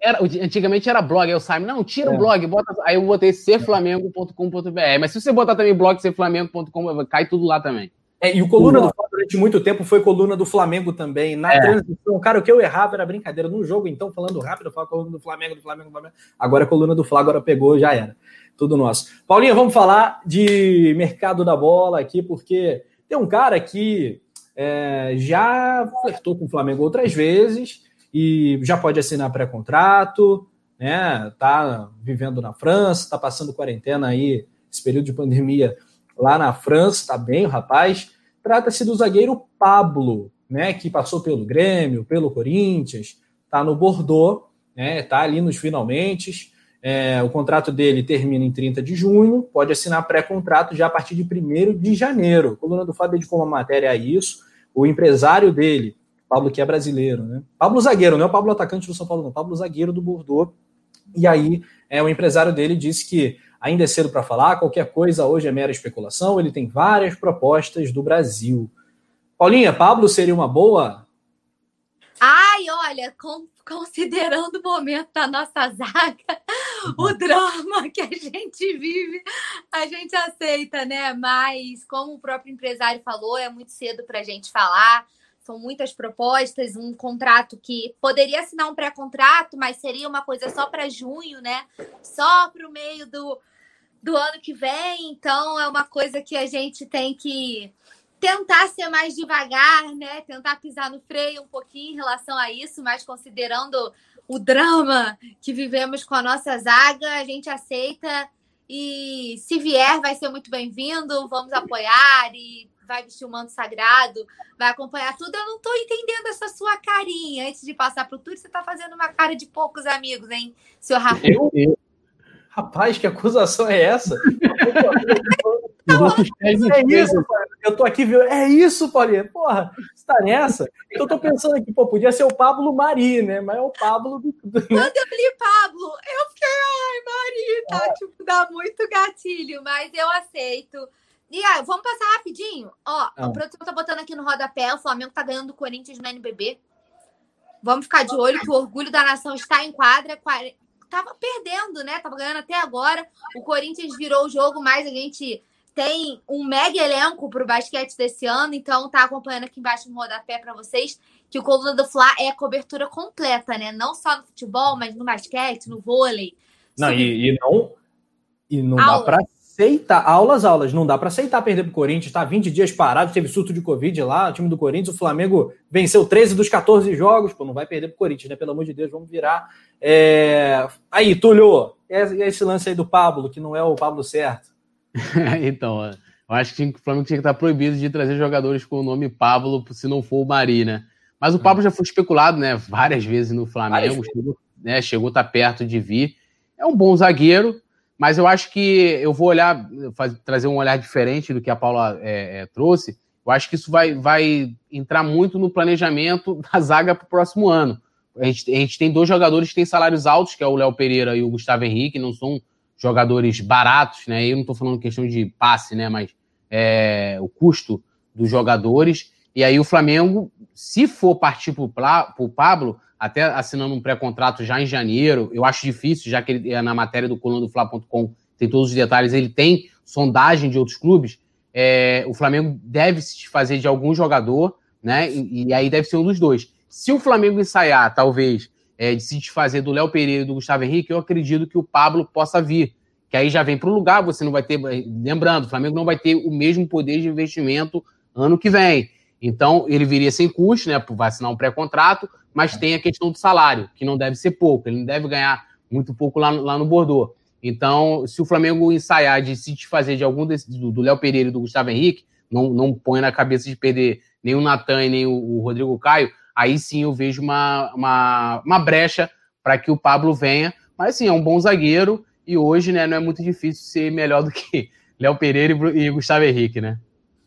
era, antigamente era blog, aí o Simon, não, tira é. o blog, bota, aí eu botei serflamengo.com.br. Mas se você botar também blog serflamengo.com, cai tudo lá também. É, e o Coluna do Flamengo durante muito tempo foi coluna do Flamengo também. Na é. transição, cara, o que eu errava era brincadeira. No jogo, então, falando rápido, eu falava coluna do Flamengo, do Flamengo, do Flamengo. Agora é coluna do Flamengo, agora pegou, já era. Tudo nosso. Paulinha, vamos falar de mercado da bola aqui, porque tem um cara que é, já flertou com o Flamengo outras vezes e já pode assinar pré-contrato, né? Tá vivendo na França, tá passando quarentena aí, esse período de pandemia lá na França, tá bem o rapaz. Trata-se do zagueiro Pablo, né, que passou pelo Grêmio, pelo Corinthians, tá no Bordeaux, né, tá ali nos finalmente. É, o contrato dele termina em 30 de junho, pode assinar pré-contrato já a partir de 1 de janeiro. A coluna do Fábio dedicou uma matéria a isso. O empresário dele, Pablo, que é brasileiro, né? Pablo Zagueiro, não é o Pablo atacante do São Paulo, não, Pablo Zagueiro do Bordeaux. E aí, é, o empresário dele disse que Ainda é cedo para falar, qualquer coisa hoje é mera especulação. Ele tem várias propostas do Brasil. Paulinha, Pablo seria uma boa? Ai, olha, com, considerando o momento da nossa zaga, o drama que a gente vive, a gente aceita, né? Mas, como o próprio empresário falou, é muito cedo para a gente falar. São muitas propostas, um contrato que poderia assinar um pré-contrato, mas seria uma coisa só para junho, né? Só para o meio do, do ano que vem. Então, é uma coisa que a gente tem que tentar ser mais devagar, né? Tentar pisar no freio um pouquinho em relação a isso, mas considerando o drama que vivemos com a nossa zaga, a gente aceita. E se vier, vai ser muito bem-vindo. Vamos apoiar e vai vestir o manto sagrado, vai acompanhar tudo. Eu não estou entendendo essa sua carinha. Antes de passar para o Túlio, você está fazendo uma cara de poucos amigos, hein, seu Rafael? Rapaz, que acusação é essa? é isso, eu tô aqui, viu? É isso, Paulinha. Porra, você tá nessa? Então eu tô pensando aqui, pô, podia ser o Pablo Mari, né? Mas é o Pablo do. Né? Quando eu li Pablo, eu fiquei, ai, Mari, tá? Ah. Tipo, dá muito gatilho, mas eu aceito. E aí, vamos passar rapidinho. Ó, ah. a produção tá botando aqui no rodapé, o Flamengo tá ganhando do Corinthians no NBB. Vamos ficar de olho que o orgulho da nação está em quadra. Tava perdendo, né? Tava ganhando até agora. O Corinthians virou o jogo, mas a gente tem um mega elenco para o basquete desse ano, então tá acompanhando aqui embaixo no rodapé para vocês que o Coluna do Fla é cobertura completa, né? Não só no futebol, mas no basquete, no vôlei. Não, e, e, não e não dá para aceitar, aulas, aulas, não dá para aceitar perder pro Corinthians, tá 20 dias parado, teve surto de Covid lá, o time do Corinthians, o Flamengo venceu 13 dos 14 jogos, pô, não vai perder pro Corinthians, né? Pelo amor de Deus, vamos virar. É... Aí, Túlio, esse lance aí do Pablo, que não é o Pablo certo. então, eu acho que o Flamengo tinha que estar proibido de trazer jogadores com o nome Pablo, se não for o Mari, né? Mas o Pablo já foi especulado, né, várias vezes no Flamengo, chegou, né, chegou estar perto de vir. É um bom zagueiro, Mas eu acho que eu vou olhar, trazer um olhar diferente do que a Paula é, é, trouxe. Eu acho que isso vai, vai entrar muito no planejamento da zaga para o próximo ano. A gente, a gente tem dois jogadores que têm salários altos, que é o Léo Pereira e o Gustavo Henrique, não são jogadores baratos, né? Eu não estou falando questão de passe, né? Mas é, o custo dos jogadores. E aí o Flamengo, se for partir para o Pablo, até assinando um pré-contrato já em janeiro, eu acho difícil, já que ele é na matéria do coluna do Fla.com tem todos os detalhes, ele tem sondagem de outros clubes. É, o Flamengo deve se fazer de algum jogador, né? E, e, aí deve ser um dos dois. Se o Flamengo ensaiar, talvez, é, de se desfazer do Léo Pereira e do Gustavo Henrique, eu acredito que o Pablo possa vir. Que aí já vem para o lugar, você não vai ter. Lembrando, o Flamengo não vai ter o mesmo poder de investimento ano que vem. Então, ele viria sem custo, né? Vai assinar um pré-contrato, mas tem a questão do salário, que não deve ser pouco, ele não deve ganhar muito pouco lá, lá no Bordeaux. Então, se o Flamengo ensaiar de se desfazer de algum do Léo Pereira e do Gustavo Henrique, não, não põe na cabeça de perder nem o Natan e nem o, o Rodrigo Caio, aí sim eu vejo uma, uma, uma brecha para que o Pablo venha. Mas sim, é um bom zagueiro e hoje né, não é muito difícil ser melhor do que Léo Pereira e, e Gustavo Henrique, né?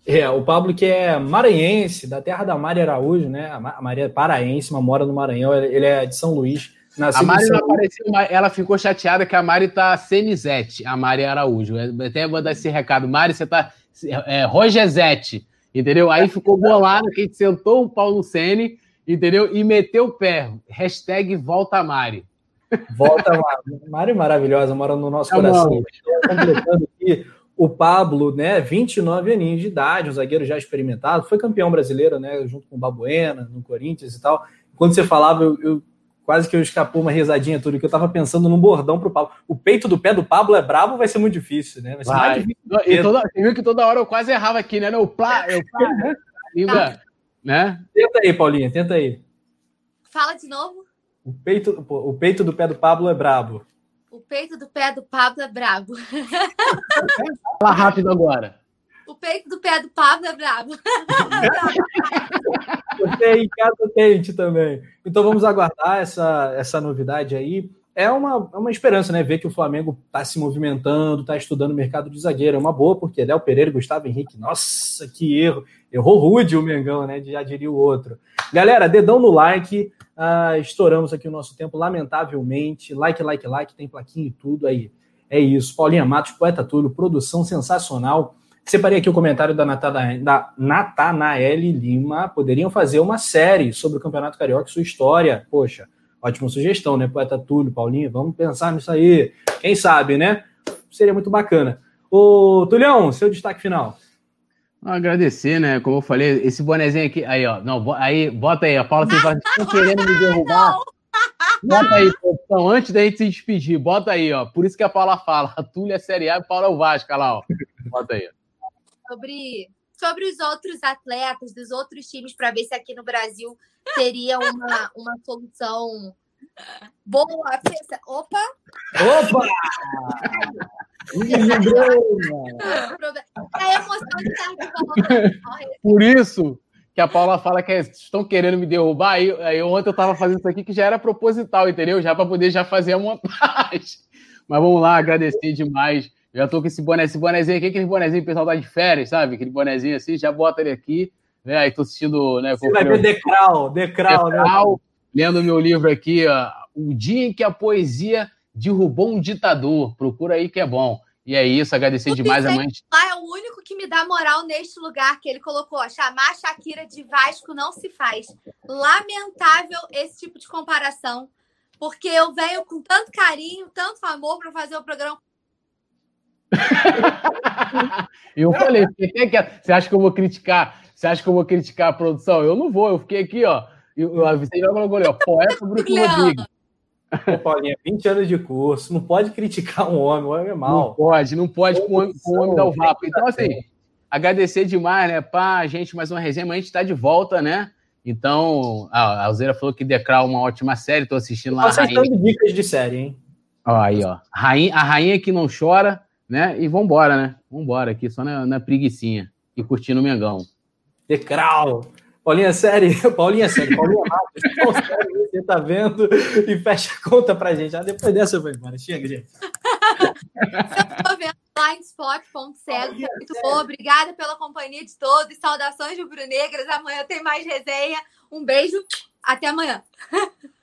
É, o Pablo que é maranhense, da terra da Maria Araújo, né? A Maria é paraense, mas mora no Maranhão, ele é de São Luís. a Mari não apareceu, ela ficou chateada que a Mari tá Senizete, a Mari Araújo. Até vou dar esse recado. Mari, você tá é, Rogezete, entendeu? Aí ficou bolado que a gente sentou o pau no Sene, entendeu? E meteu o pé. Hashtag volta Mari. Volta Mari. Mari maravilhosa, mora no nosso é coração. Completando aqui o Pablo, né, 29 aninhos de idade, um zagueiro já experimentado, foi campeão brasileiro, né, junto com o Babuena, no Corinthians e tal. Quando você falava, eu, eu quase que eu escapou uma risadinha tudo, que eu tava pensando num bordão pro Pablo. O peito do pé do Pablo é brabo, vai ser muito difícil, né? Vai ser vai. mais difícil. E toda, você viu que toda hora eu quase errava aqui, né? O plá, eu plá, né? Língua, né? Tenta aí, Paulinha, tenta aí. Fala de novo. O peito, o peito do pé do Pablo é brabo. O peito do pé do Pablo é brabo. Fala rápido agora. O peito do pé do Pablo é brabo. Tem em casa quente também. Então vamos aguardar essa, essa novidade aí. É uma, é uma esperança, né? Ver que o Flamengo está se movimentando, está estudando o mercado de zagueiro. É uma boa, porque Léo Pereira e Gustavo Henrique, nossa, que erro. Errou rude o Mengão, né? Já diria o outro. Galera, dedão no like. Ah, estouramos aqui o nosso tempo, lamentavelmente. Like, like, like, tem plaquinha e tudo aí. É isso. Paulinha Matos, Poeta Túlio, produção sensacional. Separei aqui o comentário da, Natana, da Natanaele Lima. Poderiam fazer uma série sobre o Campeonato Carioca e sua história. Poxa, ótima sugestão, né? Poeta Túlio, Paulinha, vamos pensar nisso aí. Quem sabe, né? Seria muito bacana. Ô, Tulhão, seu destaque final. Agradecer, né? Como eu falei, esse bonezinho aqui, aí, ó. Não, aí, bota aí, a Paula, vocês estão querendo me derrubar. Bota aí, então, antes da gente se despedir, bota aí, ó. Por isso que a Paula fala, a Túlia é Série A e a Paula é o Vasco, lá, ó. Bota aí. Sobre, sobre os outros atletas dos outros times, para ver se aqui no Brasil teria uma, uma solução boa. Opa! Opa! Por isso que a Paula fala que estão querendo me derrubar. Aí, aí ontem eu estava fazendo isso aqui que já era proposital, entendeu? Já para poder já fazer a montagem. Mas vamos lá, agradecer demais. Já tô com esse boné, esse bonézinho aqui, aquele bonézinho, o pessoal tá de férias, sabe? Aquele bonézinho assim, já bota ele aqui. Né? Aí tô assistindo, né? Você vai ver Decral, Decral, Decral né? Lendo meu livro aqui, ó, O Dia em que a Poesia derrubou um ditador. Procura aí que é bom. E é isso, agradecer o demais a mãe. Lá é o único que me dá moral neste lugar que ele colocou. Chamar a Shakira de Vasco não se faz. Lamentável esse tipo de comparação, porque eu venho com tanto carinho, tanto amor para fazer o programa. Eu falei, você acha que eu vou criticar? Você acha que eu vou criticar a produção? Eu não vou, eu fiquei aqui, ó. Eu, eu avisei logo, ó, poeta Bruno Rodrigues. Pô, Paulinha, 20 anos de curso, não pode criticar um homem, o homem é mal. Não pode, não pode com o homem dar o vapo. Então, assim, agradecer demais, né? Pá, gente, mais uma resenha, mas a gente tá de volta, né? Então, a Alzeira falou que Decral é uma ótima série, tô assistindo lá. Vocês estão de dicas de série, hein? Ó, aí, ó. Rainha, a rainha que não chora, né? E vambora, né? Vambora aqui, só na, na preguiçinha. E curtindo o Mengão. Decral! Paulinha, série, Paulinha, série, Paulinha Matos, você tá vendo e fecha a conta pra gente. Ah, depois dessa eu vou embora. Chega, gente. Eu tô vendo blindspot.cego. Muito bom. Obrigada pela companhia de todos. Saudações rubro-negras. Amanhã tem mais resenha. Um beijo. Até amanhã.